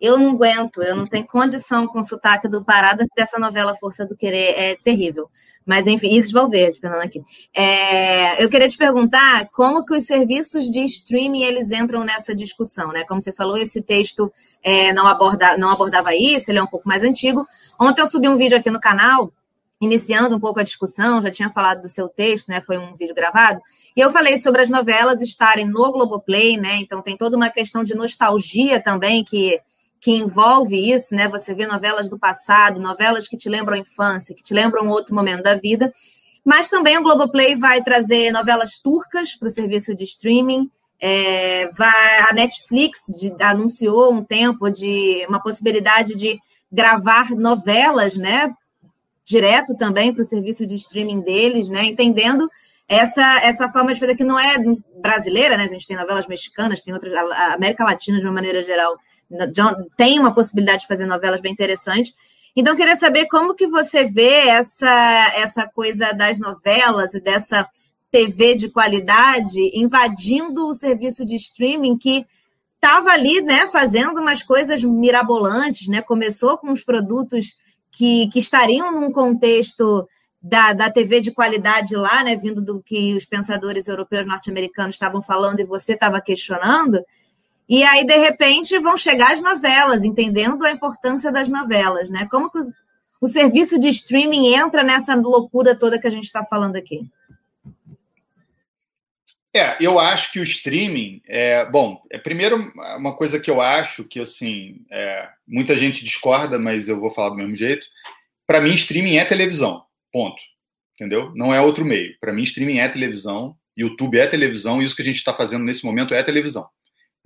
Eu não aguento, eu não tenho condição com o sotaque do Pará dessa novela Força do Querer, é terrível. Mas, enfim, isso vão ver, Fernando aqui. É, eu queria te perguntar como que os serviços de streaming eles entram nessa discussão, né? Como você falou, esse texto é, não, aborda, não abordava isso, ele é um pouco mais antigo. Ontem eu subi um vídeo aqui no canal, iniciando um pouco a discussão, já tinha falado do seu texto, né? Foi um vídeo gravado, e eu falei sobre as novelas estarem no Globoplay, né? Então tem toda uma questão de nostalgia também que que envolve isso, né? Você vê novelas do passado, novelas que te lembram a infância, que te lembram outro momento da vida. Mas também o Globoplay vai trazer novelas turcas para o serviço de streaming. É, vai, a Netflix de, anunciou um tempo de uma possibilidade de gravar novelas, né? Direto também para o serviço de streaming deles, né? Entendendo essa, essa forma de fazer que não é brasileira, né? A gente tem novelas mexicanas, tem outras, a América Latina de uma maneira geral tem uma possibilidade de fazer novelas bem interessantes. Então, queria saber como que você vê essa, essa coisa das novelas e dessa TV de qualidade invadindo o serviço de streaming que estava ali, né, fazendo umas coisas mirabolantes, né? Começou com os produtos que, que estariam num contexto da, da TV de qualidade lá, né, vindo do que os pensadores europeus norte-americanos estavam falando e você estava questionando. E aí, de repente, vão chegar as novelas, entendendo a importância das novelas, né? Como que os, o serviço de streaming entra nessa loucura toda que a gente está falando aqui? É, eu acho que o streaming, é, bom, é primeiro uma coisa que eu acho que assim é, muita gente discorda, mas eu vou falar do mesmo jeito. Para mim, streaming é televisão, ponto. Entendeu? Não é outro meio. Para mim, streaming é televisão, YouTube é televisão, e isso que a gente está fazendo nesse momento é televisão.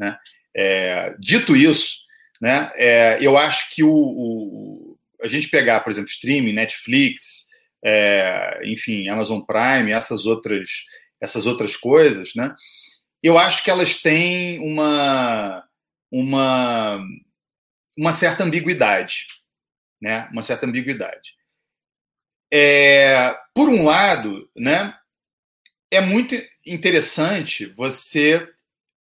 Né? É, dito isso, né, é, eu acho que o, o, a gente pegar, por exemplo, streaming, Netflix, é, enfim, Amazon Prime, essas outras, essas outras coisas, né, eu acho que elas têm uma, uma, uma certa ambiguidade. Né, uma certa ambiguidade. É, por um lado, né, é muito interessante você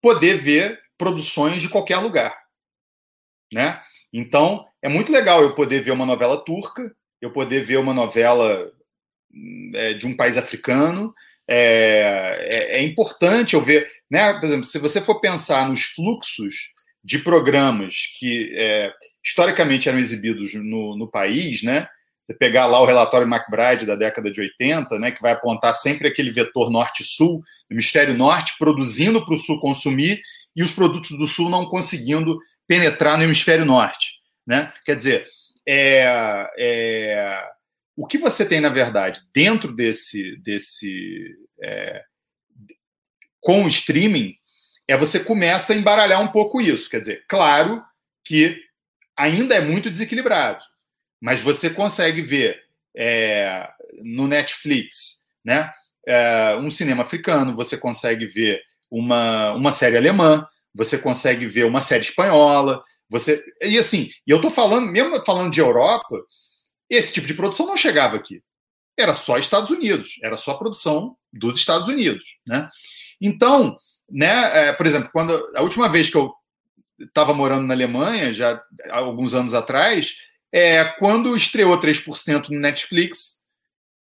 poder ver produções de qualquer lugar, né? Então é muito legal eu poder ver uma novela turca, eu poder ver uma novela é, de um país africano. É, é, é, importante eu ver, né? Por exemplo, se você for pensar nos fluxos de programas que é, historicamente eram exibidos no, no país, né? Você pegar lá o relatório McBride da década de 80, né, que vai apontar sempre aquele vetor norte-sul, hemisfério norte produzindo para o sul consumir e os produtos do Sul não conseguindo penetrar no hemisfério norte. Né? Quer dizer, é, é, o que você tem, na verdade, dentro desse. desse é, com o streaming, é você começa a embaralhar um pouco isso. Quer dizer, claro que ainda é muito desequilibrado, mas você consegue ver é, no Netflix né, é, um cinema africano, você consegue ver uma, uma série alemã, você consegue ver uma série espanhola, você e assim, e eu tô falando, mesmo falando de Europa, esse tipo de produção não chegava aqui. Era só Estados Unidos, era só produção dos Estados Unidos, né? Então, né, é, por exemplo, quando a última vez que eu estava morando na Alemanha, já há alguns anos atrás, é quando estreou 3% no Netflix,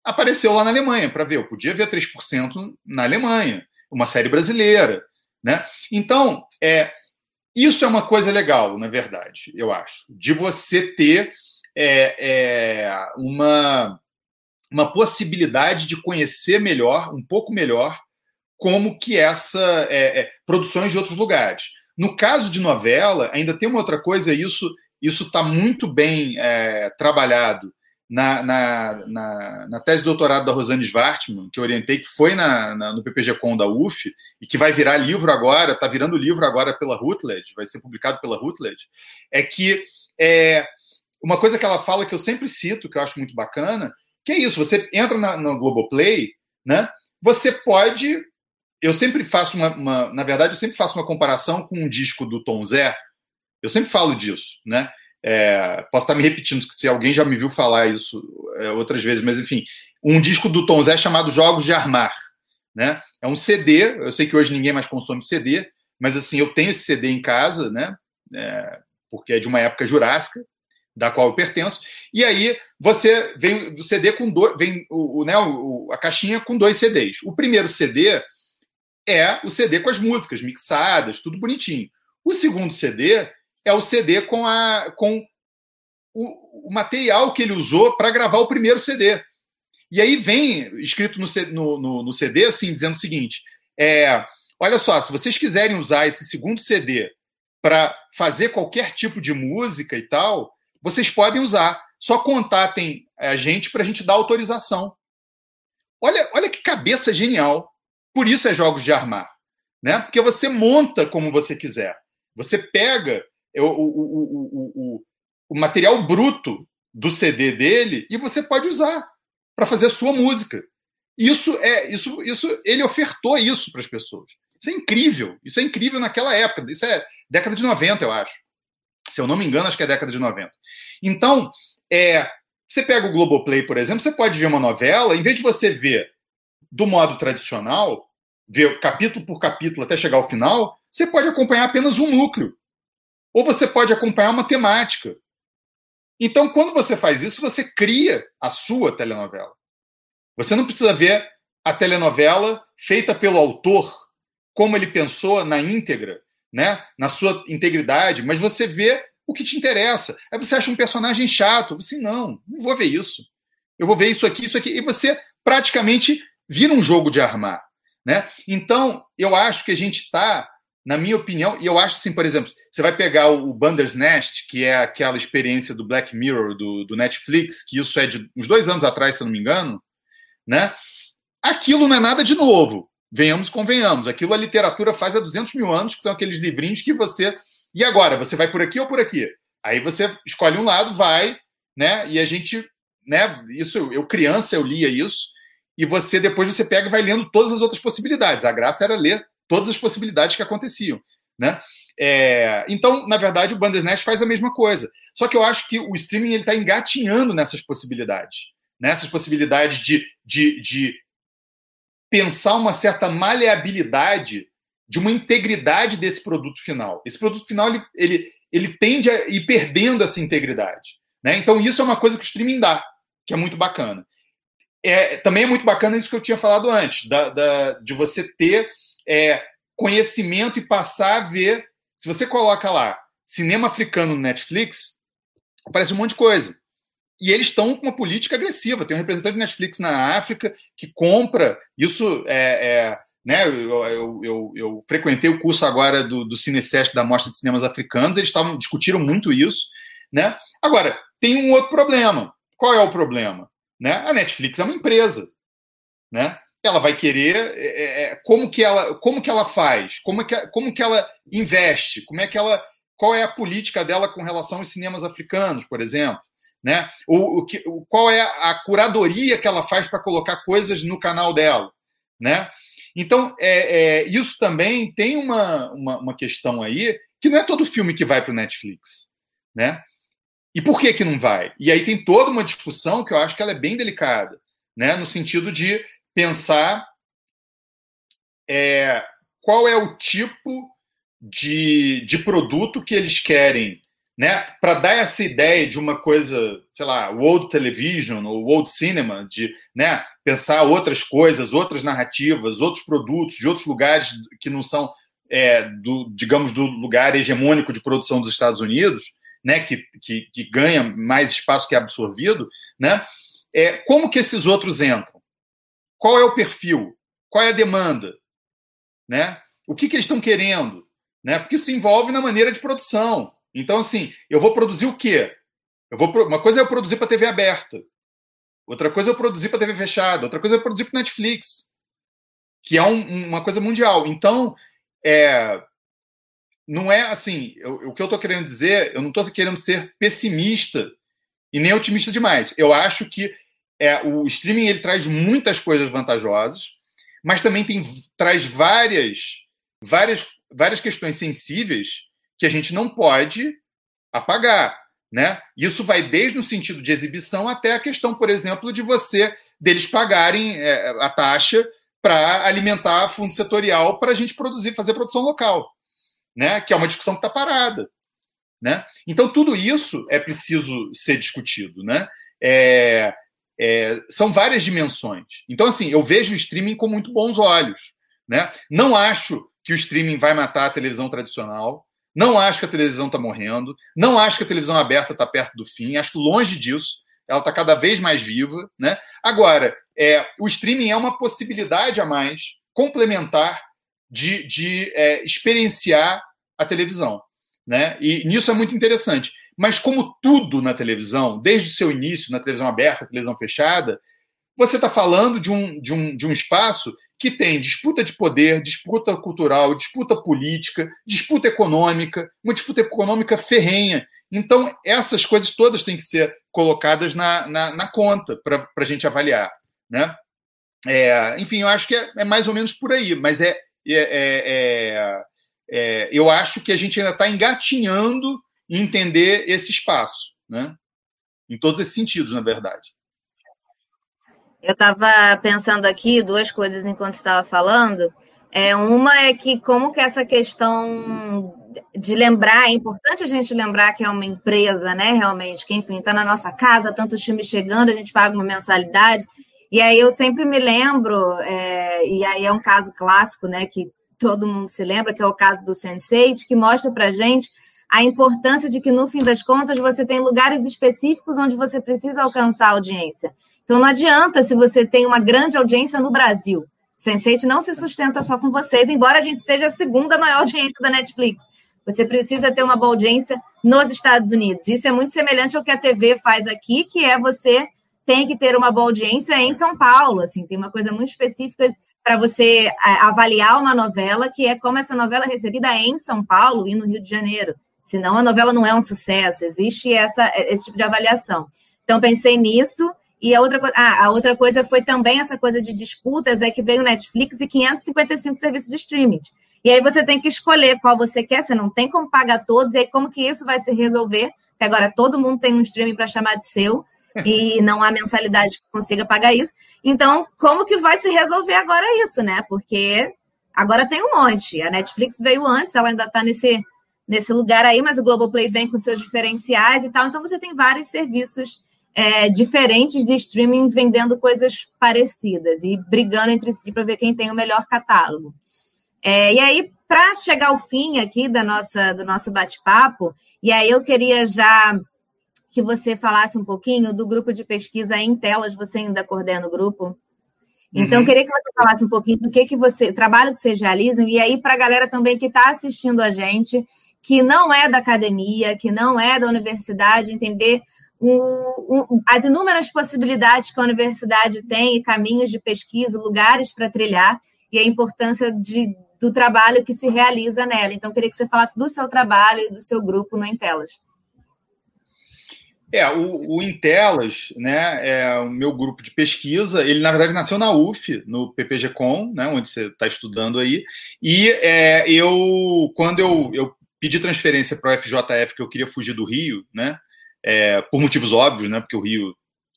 apareceu lá na Alemanha para ver. Eu podia ver 3% na Alemanha, uma série brasileira, né? Então, é, isso é uma coisa legal, na verdade, eu acho, de você ter é, é, uma, uma possibilidade de conhecer melhor, um pouco melhor, como que essa é, é produções de outros lugares. No caso de novela, ainda tem uma outra coisa, isso isso está muito bem é, trabalhado na, na, na, na, tese de doutorado da Rosane Svartman, que eu orientei, que foi na, na, no PPG Com da UF, e que vai virar livro agora, está virando livro agora pela Routledge, vai ser publicado pela Routledge, é que é, uma coisa que ela fala que eu sempre cito, que eu acho muito bacana, que é isso, você entra na, no Globoplay, né, você pode... Eu sempre faço uma, uma, Na verdade, eu sempre faço uma comparação com um disco do Tom Zé. Eu sempre falo disso, né? É, posso estar me repetindo, se alguém já me viu falar isso é, outras vezes, mas enfim, um disco do Tom Zé chamado Jogos de Armar. Né? É um CD, eu sei que hoje ninguém mais consome CD, mas assim, eu tenho esse CD em casa, né? É, porque é de uma época jurássica, da qual eu pertenço, e aí você vem o CD com dois, vem o, né, o, a caixinha com dois CDs. O primeiro CD é o CD com as músicas mixadas, tudo bonitinho. O segundo CD é o CD com, a, com o, o material que ele usou para gravar o primeiro CD. E aí vem escrito no, no, no CD assim, dizendo o seguinte: é, olha só, se vocês quiserem usar esse segundo CD para fazer qualquer tipo de música e tal, vocês podem usar. Só contatem a gente para a gente dar autorização. Olha, olha que cabeça genial. Por isso é jogos de armar, né? Porque você monta como você quiser. Você pega o, o, o, o, o material bruto do CD dele e você pode usar para fazer a sua música. Isso é isso, isso ele ofertou isso para as pessoas. Isso é incrível. Isso é incrível naquela época. Isso é década de 90, eu acho. Se eu não me engano, acho que é década de 90. Então, é, você pega o Globoplay, por exemplo, você pode ver uma novela, em vez de você ver do modo tradicional, ver capítulo por capítulo até chegar ao final, você pode acompanhar apenas um núcleo ou você pode acompanhar uma temática. Então, quando você faz isso, você cria a sua telenovela. Você não precisa ver a telenovela feita pelo autor, como ele pensou na íntegra, né? na sua integridade, mas você vê o que te interessa. Aí você acha um personagem chato. Você, não, não vou ver isso. Eu vou ver isso aqui, isso aqui. E você praticamente vira um jogo de armar. Né? Então, eu acho que a gente está na minha opinião, e eu acho assim, por exemplo, você vai pegar o Bandersnatch, que é aquela experiência do Black Mirror, do, do Netflix, que isso é de uns dois anos atrás, se eu não me engano, né? Aquilo não é nada de novo. Venhamos, convenhamos. Aquilo a literatura faz há 200 mil anos, que são aqueles livrinhos que você. E agora? Você vai por aqui ou por aqui? Aí você escolhe um lado, vai, né? E a gente, né? Isso, eu criança, eu lia isso. E você depois você pega e vai lendo todas as outras possibilidades. A graça era ler todas as possibilidades que aconteciam. Né? É, então, na verdade, o Bandersnatch faz a mesma coisa. Só que eu acho que o streaming está engatinhando nessas possibilidades. Nessas possibilidades de, de, de pensar uma certa maleabilidade de uma integridade desse produto final. Esse produto final ele, ele, ele tende a ir perdendo essa integridade. Né? Então, isso é uma coisa que o streaming dá, que é muito bacana. É, também é muito bacana isso que eu tinha falado antes, da, da de você ter é, conhecimento e passar a ver. Se você coloca lá cinema africano no Netflix, aparece um monte de coisa. E eles estão com uma política agressiva. Tem um representante de Netflix na África que compra. Isso é, é né? Eu, eu, eu, eu frequentei o curso agora do, do Cinecest da Mostra de Cinemas Africanos, eles estavam discutiram muito isso, né? Agora, tem um outro problema. Qual é o problema? Né? A Netflix é uma empresa, né? Ela vai querer é, é, é, como que ela como que ela faz, como que como que ela investe, como é que ela qual é a política dela com relação aos cinemas africanos, por exemplo, né? O, o que, qual é a curadoria que ela faz para colocar coisas no canal dela, né? Então, é, é, isso também tem uma, uma, uma, questão aí que não é todo filme que vai para o Netflix, né? E por que que não vai? E aí tem toda uma discussão que eu acho que ela é bem delicada, né? No sentido de pensar é, qual é o tipo de, de produto que eles querem, né? Para dar essa ideia de uma coisa, sei lá, world television ou world cinema, de né, pensar outras coisas, outras narrativas, outros produtos de outros lugares que não são, é, do, digamos, do lugar hegemônico de produção dos Estados Unidos, né? Que, que, que ganha mais espaço que é absorvido, né? É, como que esses outros entram? Qual é o perfil? Qual é a demanda? Né? O que, que eles estão querendo? né? Porque isso envolve na maneira de produção. Então, assim, eu vou produzir o quê? Eu vou, uma coisa é eu produzir para TV aberta, outra coisa é eu produzir para TV fechada, outra coisa é eu produzir para Netflix, que é um, uma coisa mundial. Então, é, não é assim. Eu, o que eu estou querendo dizer, eu não estou querendo ser pessimista e nem otimista demais. Eu acho que é, o streaming ele traz muitas coisas vantajosas, mas também tem, traz várias, várias várias questões sensíveis que a gente não pode apagar, né? Isso vai desde o sentido de exibição até a questão, por exemplo, de você deles pagarem é, a taxa para alimentar fundo setorial para a gente produzir, fazer produção local, né? Que é uma discussão que está parada, né? Então tudo isso é preciso ser discutido, né? É, é, são várias dimensões. Então assim, eu vejo o streaming com muito bons olhos, né? Não acho que o streaming vai matar a televisão tradicional. Não acho que a televisão está morrendo. Não acho que a televisão aberta está perto do fim. Acho que longe disso. Ela está cada vez mais viva. Né? Agora, é, o streaming é uma possibilidade a mais, complementar, de, de é, experienciar a televisão. Né? E nisso é muito interessante. Mas, como tudo na televisão, desde o seu início, na televisão aberta, televisão fechada, você está falando de um, de, um, de um espaço que tem disputa de poder, disputa cultural, disputa política, disputa econômica, uma disputa econômica ferrenha. Então, essas coisas todas têm que ser colocadas na, na, na conta para a gente avaliar. Né? É, enfim, eu acho que é, é, mais ou menos por aí, mas é, é, é, é, é eu acho que a gente ainda está engatinhando entender esse espaço, né? em todos esses sentidos, na verdade. Eu estava pensando aqui duas coisas enquanto estava falando. É, uma é que como que essa questão de lembrar, é importante a gente lembrar que é uma empresa, né? Realmente, que enfim, está na nossa casa, tantos times chegando, a gente paga uma mensalidade. E aí eu sempre me lembro, é, e aí é um caso clássico, né? Que todo mundo se lembra, que é o caso do Sense8, que mostra para gente a importância de que, no fim das contas, você tem lugares específicos onde você precisa alcançar a audiência. Então, não adianta se você tem uma grande audiência no Brasil. Sense8 não se sustenta só com vocês, embora a gente seja a segunda maior audiência da Netflix. Você precisa ter uma boa audiência nos Estados Unidos. Isso é muito semelhante ao que a TV faz aqui, que é você tem que ter uma boa audiência em São Paulo. Assim, tem uma coisa muito específica para você é, avaliar uma novela, que é como essa novela é recebida em São Paulo e no Rio de Janeiro. Senão a novela não é um sucesso, existe essa, esse tipo de avaliação. Então, pensei nisso. E a outra, ah, a outra coisa foi também essa coisa de disputas, é que veio Netflix e 555 serviços de streaming. E aí você tem que escolher qual você quer, você não tem como pagar todos, e aí como que isso vai se resolver? Porque agora todo mundo tem um streaming para chamar de seu, e não há mensalidade que consiga pagar isso. Então, como que vai se resolver agora isso, né? Porque agora tem um monte. A Netflix veio antes, ela ainda está nesse nesse lugar aí, mas o Globoplay vem com seus diferenciais e tal. Então você tem vários serviços é, diferentes de streaming vendendo coisas parecidas e brigando entre si para ver quem tem o melhor catálogo. É, e aí, para chegar ao fim aqui da nossa, do nosso bate-papo, e aí eu queria já que você falasse um pouquinho do grupo de pesquisa em telas, você ainda coordena o grupo? Então, uhum. queria que você falasse um pouquinho do que, que você, o trabalho que vocês realizam, e aí para a galera também que está assistindo a gente, que não é da academia, que não é da universidade, entender as inúmeras possibilidades que a universidade tem, caminhos de pesquisa, lugares para trilhar, e a importância de, do trabalho que se realiza nela. Então, queria que você falasse do seu trabalho e do seu grupo no Intelas. É, o, o Intelas, né, é o meu grupo de pesquisa, ele na verdade nasceu na UF, no PPG-Com, né, onde você está estudando aí, e é, eu, quando eu, eu pedi transferência para o FJF, que eu queria fugir do Rio, né, é, por motivos óbvios, né, porque o Rio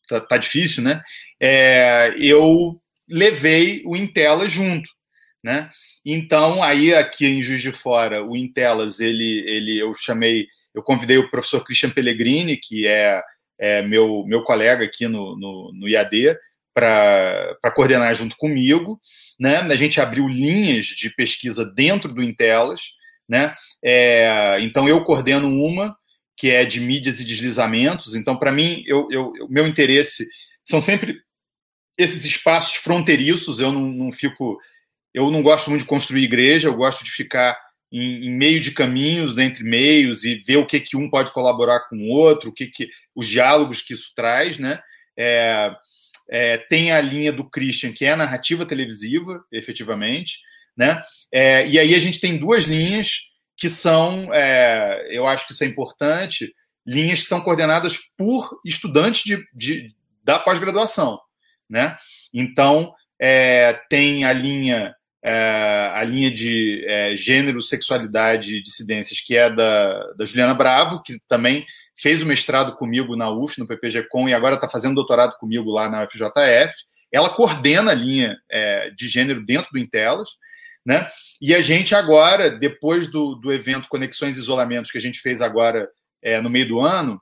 tá, tá difícil, né, é, eu levei o Intelas junto, né, então aí aqui em Juiz de Fora, o Intelas, ele, ele eu chamei eu convidei o professor Christian Pellegrini, que é, é meu, meu colega aqui no, no, no IAD, para coordenar junto comigo. Né? A gente abriu linhas de pesquisa dentro do Intelas. Né? É, então, eu coordeno uma, que é de mídias e deslizamentos. Então, para mim, eu, eu, meu interesse são sempre esses espaços fronteiriços. Eu não, não fico. Eu não gosto muito de construir igreja, eu gosto de ficar em, em, meio de caminhos, né, entre meios, e ver o que, que um pode colaborar com o outro, o que, que os diálogos que isso traz, né? É, é, tem a linha do Christian, que é a narrativa televisiva, efetivamente, né? É, e aí a gente tem duas linhas que são, é, eu acho que isso é importante, linhas que são coordenadas por estudantes de, de da pós-graduação, né? Então, é, tem a linha é, a linha de é, gênero, sexualidade e dissidências, que é da, da Juliana Bravo, que também fez o mestrado comigo na UF, no PPG-Com, e agora está fazendo doutorado comigo lá na UFJF. Ela coordena a linha é, de gênero dentro do Intelas, né? E a gente agora, depois do, do evento Conexões e Isolamentos, que a gente fez agora é, no meio do ano,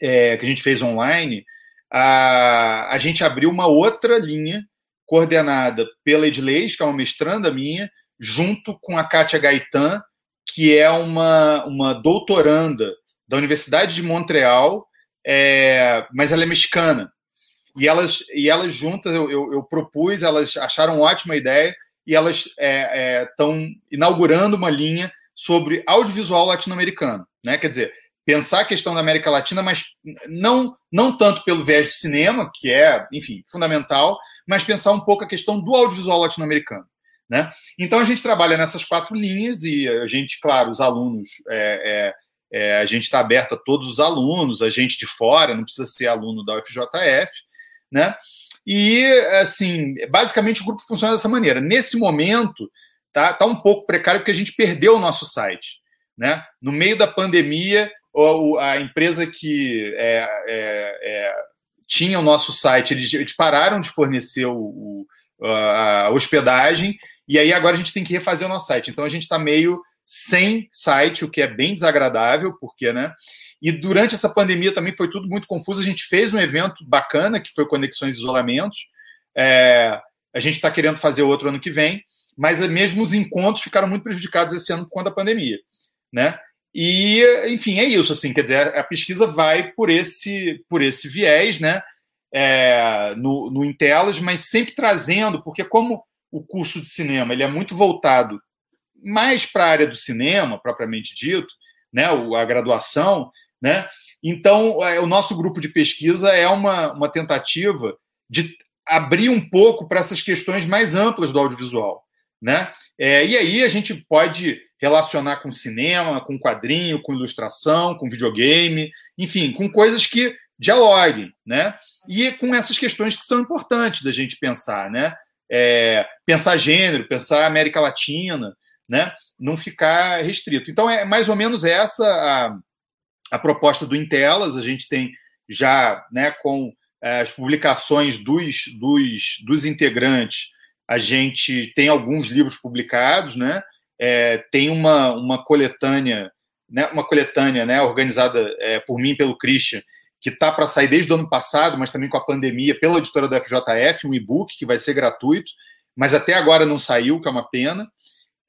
é, que a gente fez online, a, a gente abriu uma outra linha coordenada pela Edleis, que é uma mestranda minha, junto com a Kátia Gaetan, que é uma, uma doutoranda da Universidade de Montreal, é, mas ela é mexicana. E elas, e elas juntas, eu, eu, eu propus, elas acharam ótima ideia, e elas estão é, é, inaugurando uma linha sobre audiovisual latino-americano. Né? Quer dizer, pensar a questão da América Latina, mas não, não tanto pelo viés do cinema, que é, enfim, fundamental, mas pensar um pouco a questão do audiovisual latino-americano. Né? Então a gente trabalha nessas quatro linhas e a gente, claro, os alunos, é, é, é, a gente está aberto a todos os alunos, a gente de fora, não precisa ser aluno da UFJF, né? E assim, basicamente o grupo funciona dessa maneira. Nesse momento, tá, tá um pouco precário porque a gente perdeu o nosso site, né? No meio da pandemia, a empresa que é, é, é, tinha o nosso site, eles, eles pararam de fornecer o, o, a hospedagem, e aí agora a gente tem que refazer o nosso site. Então a gente está meio sem site, o que é bem desagradável, porque, né? E durante essa pandemia também foi tudo muito confuso. A gente fez um evento bacana, que foi Conexões e Isolamentos. É, a gente está querendo fazer outro ano que vem, mas mesmo os encontros ficaram muito prejudicados esse ano por conta da pandemia, né? E, enfim, é isso, assim, quer dizer, a pesquisa vai por esse, por esse viés, né, é, no, no Intelas, mas sempre trazendo, porque como o curso de cinema ele é muito voltado mais para a área do cinema, propriamente dito, né, a graduação, né, então é, o nosso grupo de pesquisa é uma, uma tentativa de abrir um pouco para essas questões mais amplas do audiovisual, né, é, e aí a gente pode relacionar com cinema, com quadrinho, com ilustração, com videogame, enfim, com coisas que dialoguem, né? E com essas questões que são importantes da gente pensar, né? É, pensar gênero, pensar América Latina, né? Não ficar restrito. Então é mais ou menos essa a, proposta do Intelas. A gente tem já, né, com é, as publicações dos, dos, dos integrantes, a gente tem alguns livros publicados, né? é, tem uma, uma coletânea, né, uma coletânea né, organizada é, por mim pelo Christian, que está para sair desde o ano passado, mas também com a pandemia, pela editora da FJF, um e-book que vai ser gratuito, mas até agora não saiu, que é uma pena.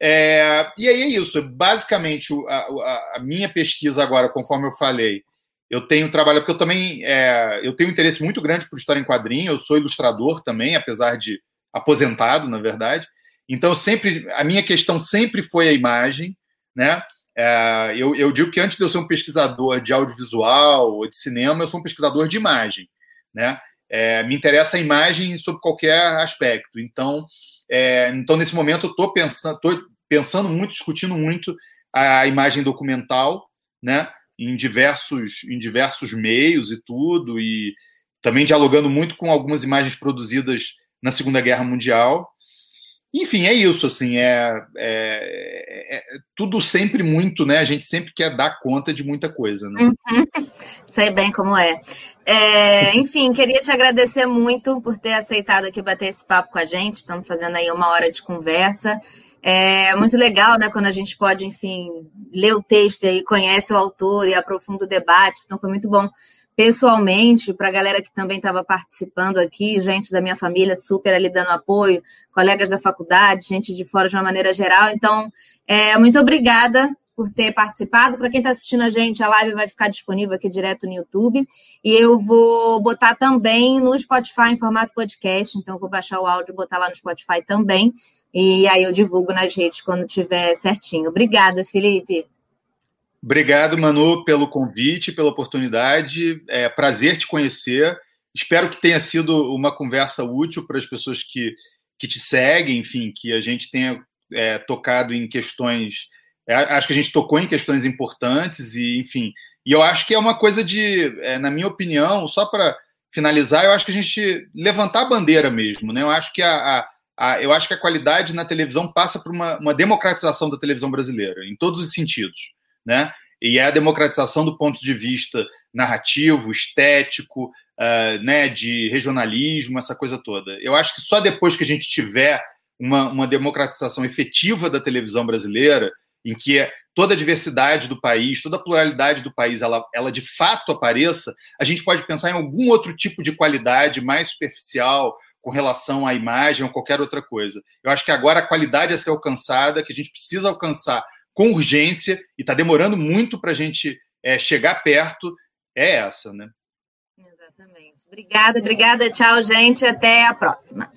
É, e aí é isso. Basicamente, a, a, a, minha pesquisa agora, conforme eu falei, eu tenho trabalho, porque eu também é, eu tenho um interesse muito grande por história em quadrinho, eu sou ilustrador também, apesar de aposentado, na verdade. Então, sempre a minha questão sempre foi a imagem, né? É, eu, eu, digo que antes de eu ser um pesquisador de audiovisual ou de cinema, eu sou um pesquisador de imagem, né? É, me interessa a imagem sob qualquer aspecto. Então, é, então nesse momento eu estou pensando, tô pensando muito, discutindo muito a imagem documental, né? em diversos, em diversos meios e tudo, e também dialogando muito com algumas imagens produzidas na Segunda Guerra Mundial. Enfim, é isso, assim, é, é, é, tudo sempre muito, né? A gente sempre quer dar conta de muita coisa, né? Uhum. Sei bem como é. é. Enfim, queria te agradecer muito por ter aceitado aqui bater esse papo com a gente. Estamos fazendo aí uma hora de conversa. É muito legal, né, quando a gente pode, enfim, ler o texto e conhece o autor e aprofunda o debate. Então, foi muito bom pessoalmente, para a galera que também estava participando aqui, gente da minha família super ali dando apoio, colegas da faculdade, gente de fora de uma maneira geral. Então, é, muito obrigada por ter participado. Para quem está assistindo a gente, a live vai ficar disponível aqui direto no YouTube. E eu vou botar também no Spotify em formato podcast. Então, vou baixar o áudio e botar lá no Spotify também. E aí eu divulgo nas redes quando tiver certinho. Obrigada, Felipe. Obrigado, Manu, pelo convite, pela oportunidade. É prazer te conhecer. Espero que tenha sido uma conversa útil para as pessoas que, que te seguem, enfim, que a gente tenha é, tocado em questões. É, acho que a gente tocou em questões importantes e, enfim. E eu acho que é uma coisa de, é, na minha opinião, só para finalizar, eu acho que a gente levantar a bandeira mesmo, né? Eu acho que a, a a, eu acho que a qualidade na televisão passa por uma, uma, democratização da televisão brasileira, em todos os sentidos, né? E é a democratização do ponto de vista narrativo, estético, uh, né, de regionalismo, essa coisa toda. Eu acho que só depois que a gente tiver uma, uma democratização efetiva da televisão brasileira, em que toda a diversidade do país, toda a pluralidade do país, ela, ela de fato apareça, a gente pode pensar em algum outro tipo de qualidade mais superficial, com relação à imagem ou qualquer outra coisa. Eu acho que agora a qualidade a ser alcançada, que a gente precisa alcançar com urgência, e está demorando muito para a gente é, chegar perto, é essa, né? Exatamente. Obrigada, obrigada. Tchau, gente. Até a próxima.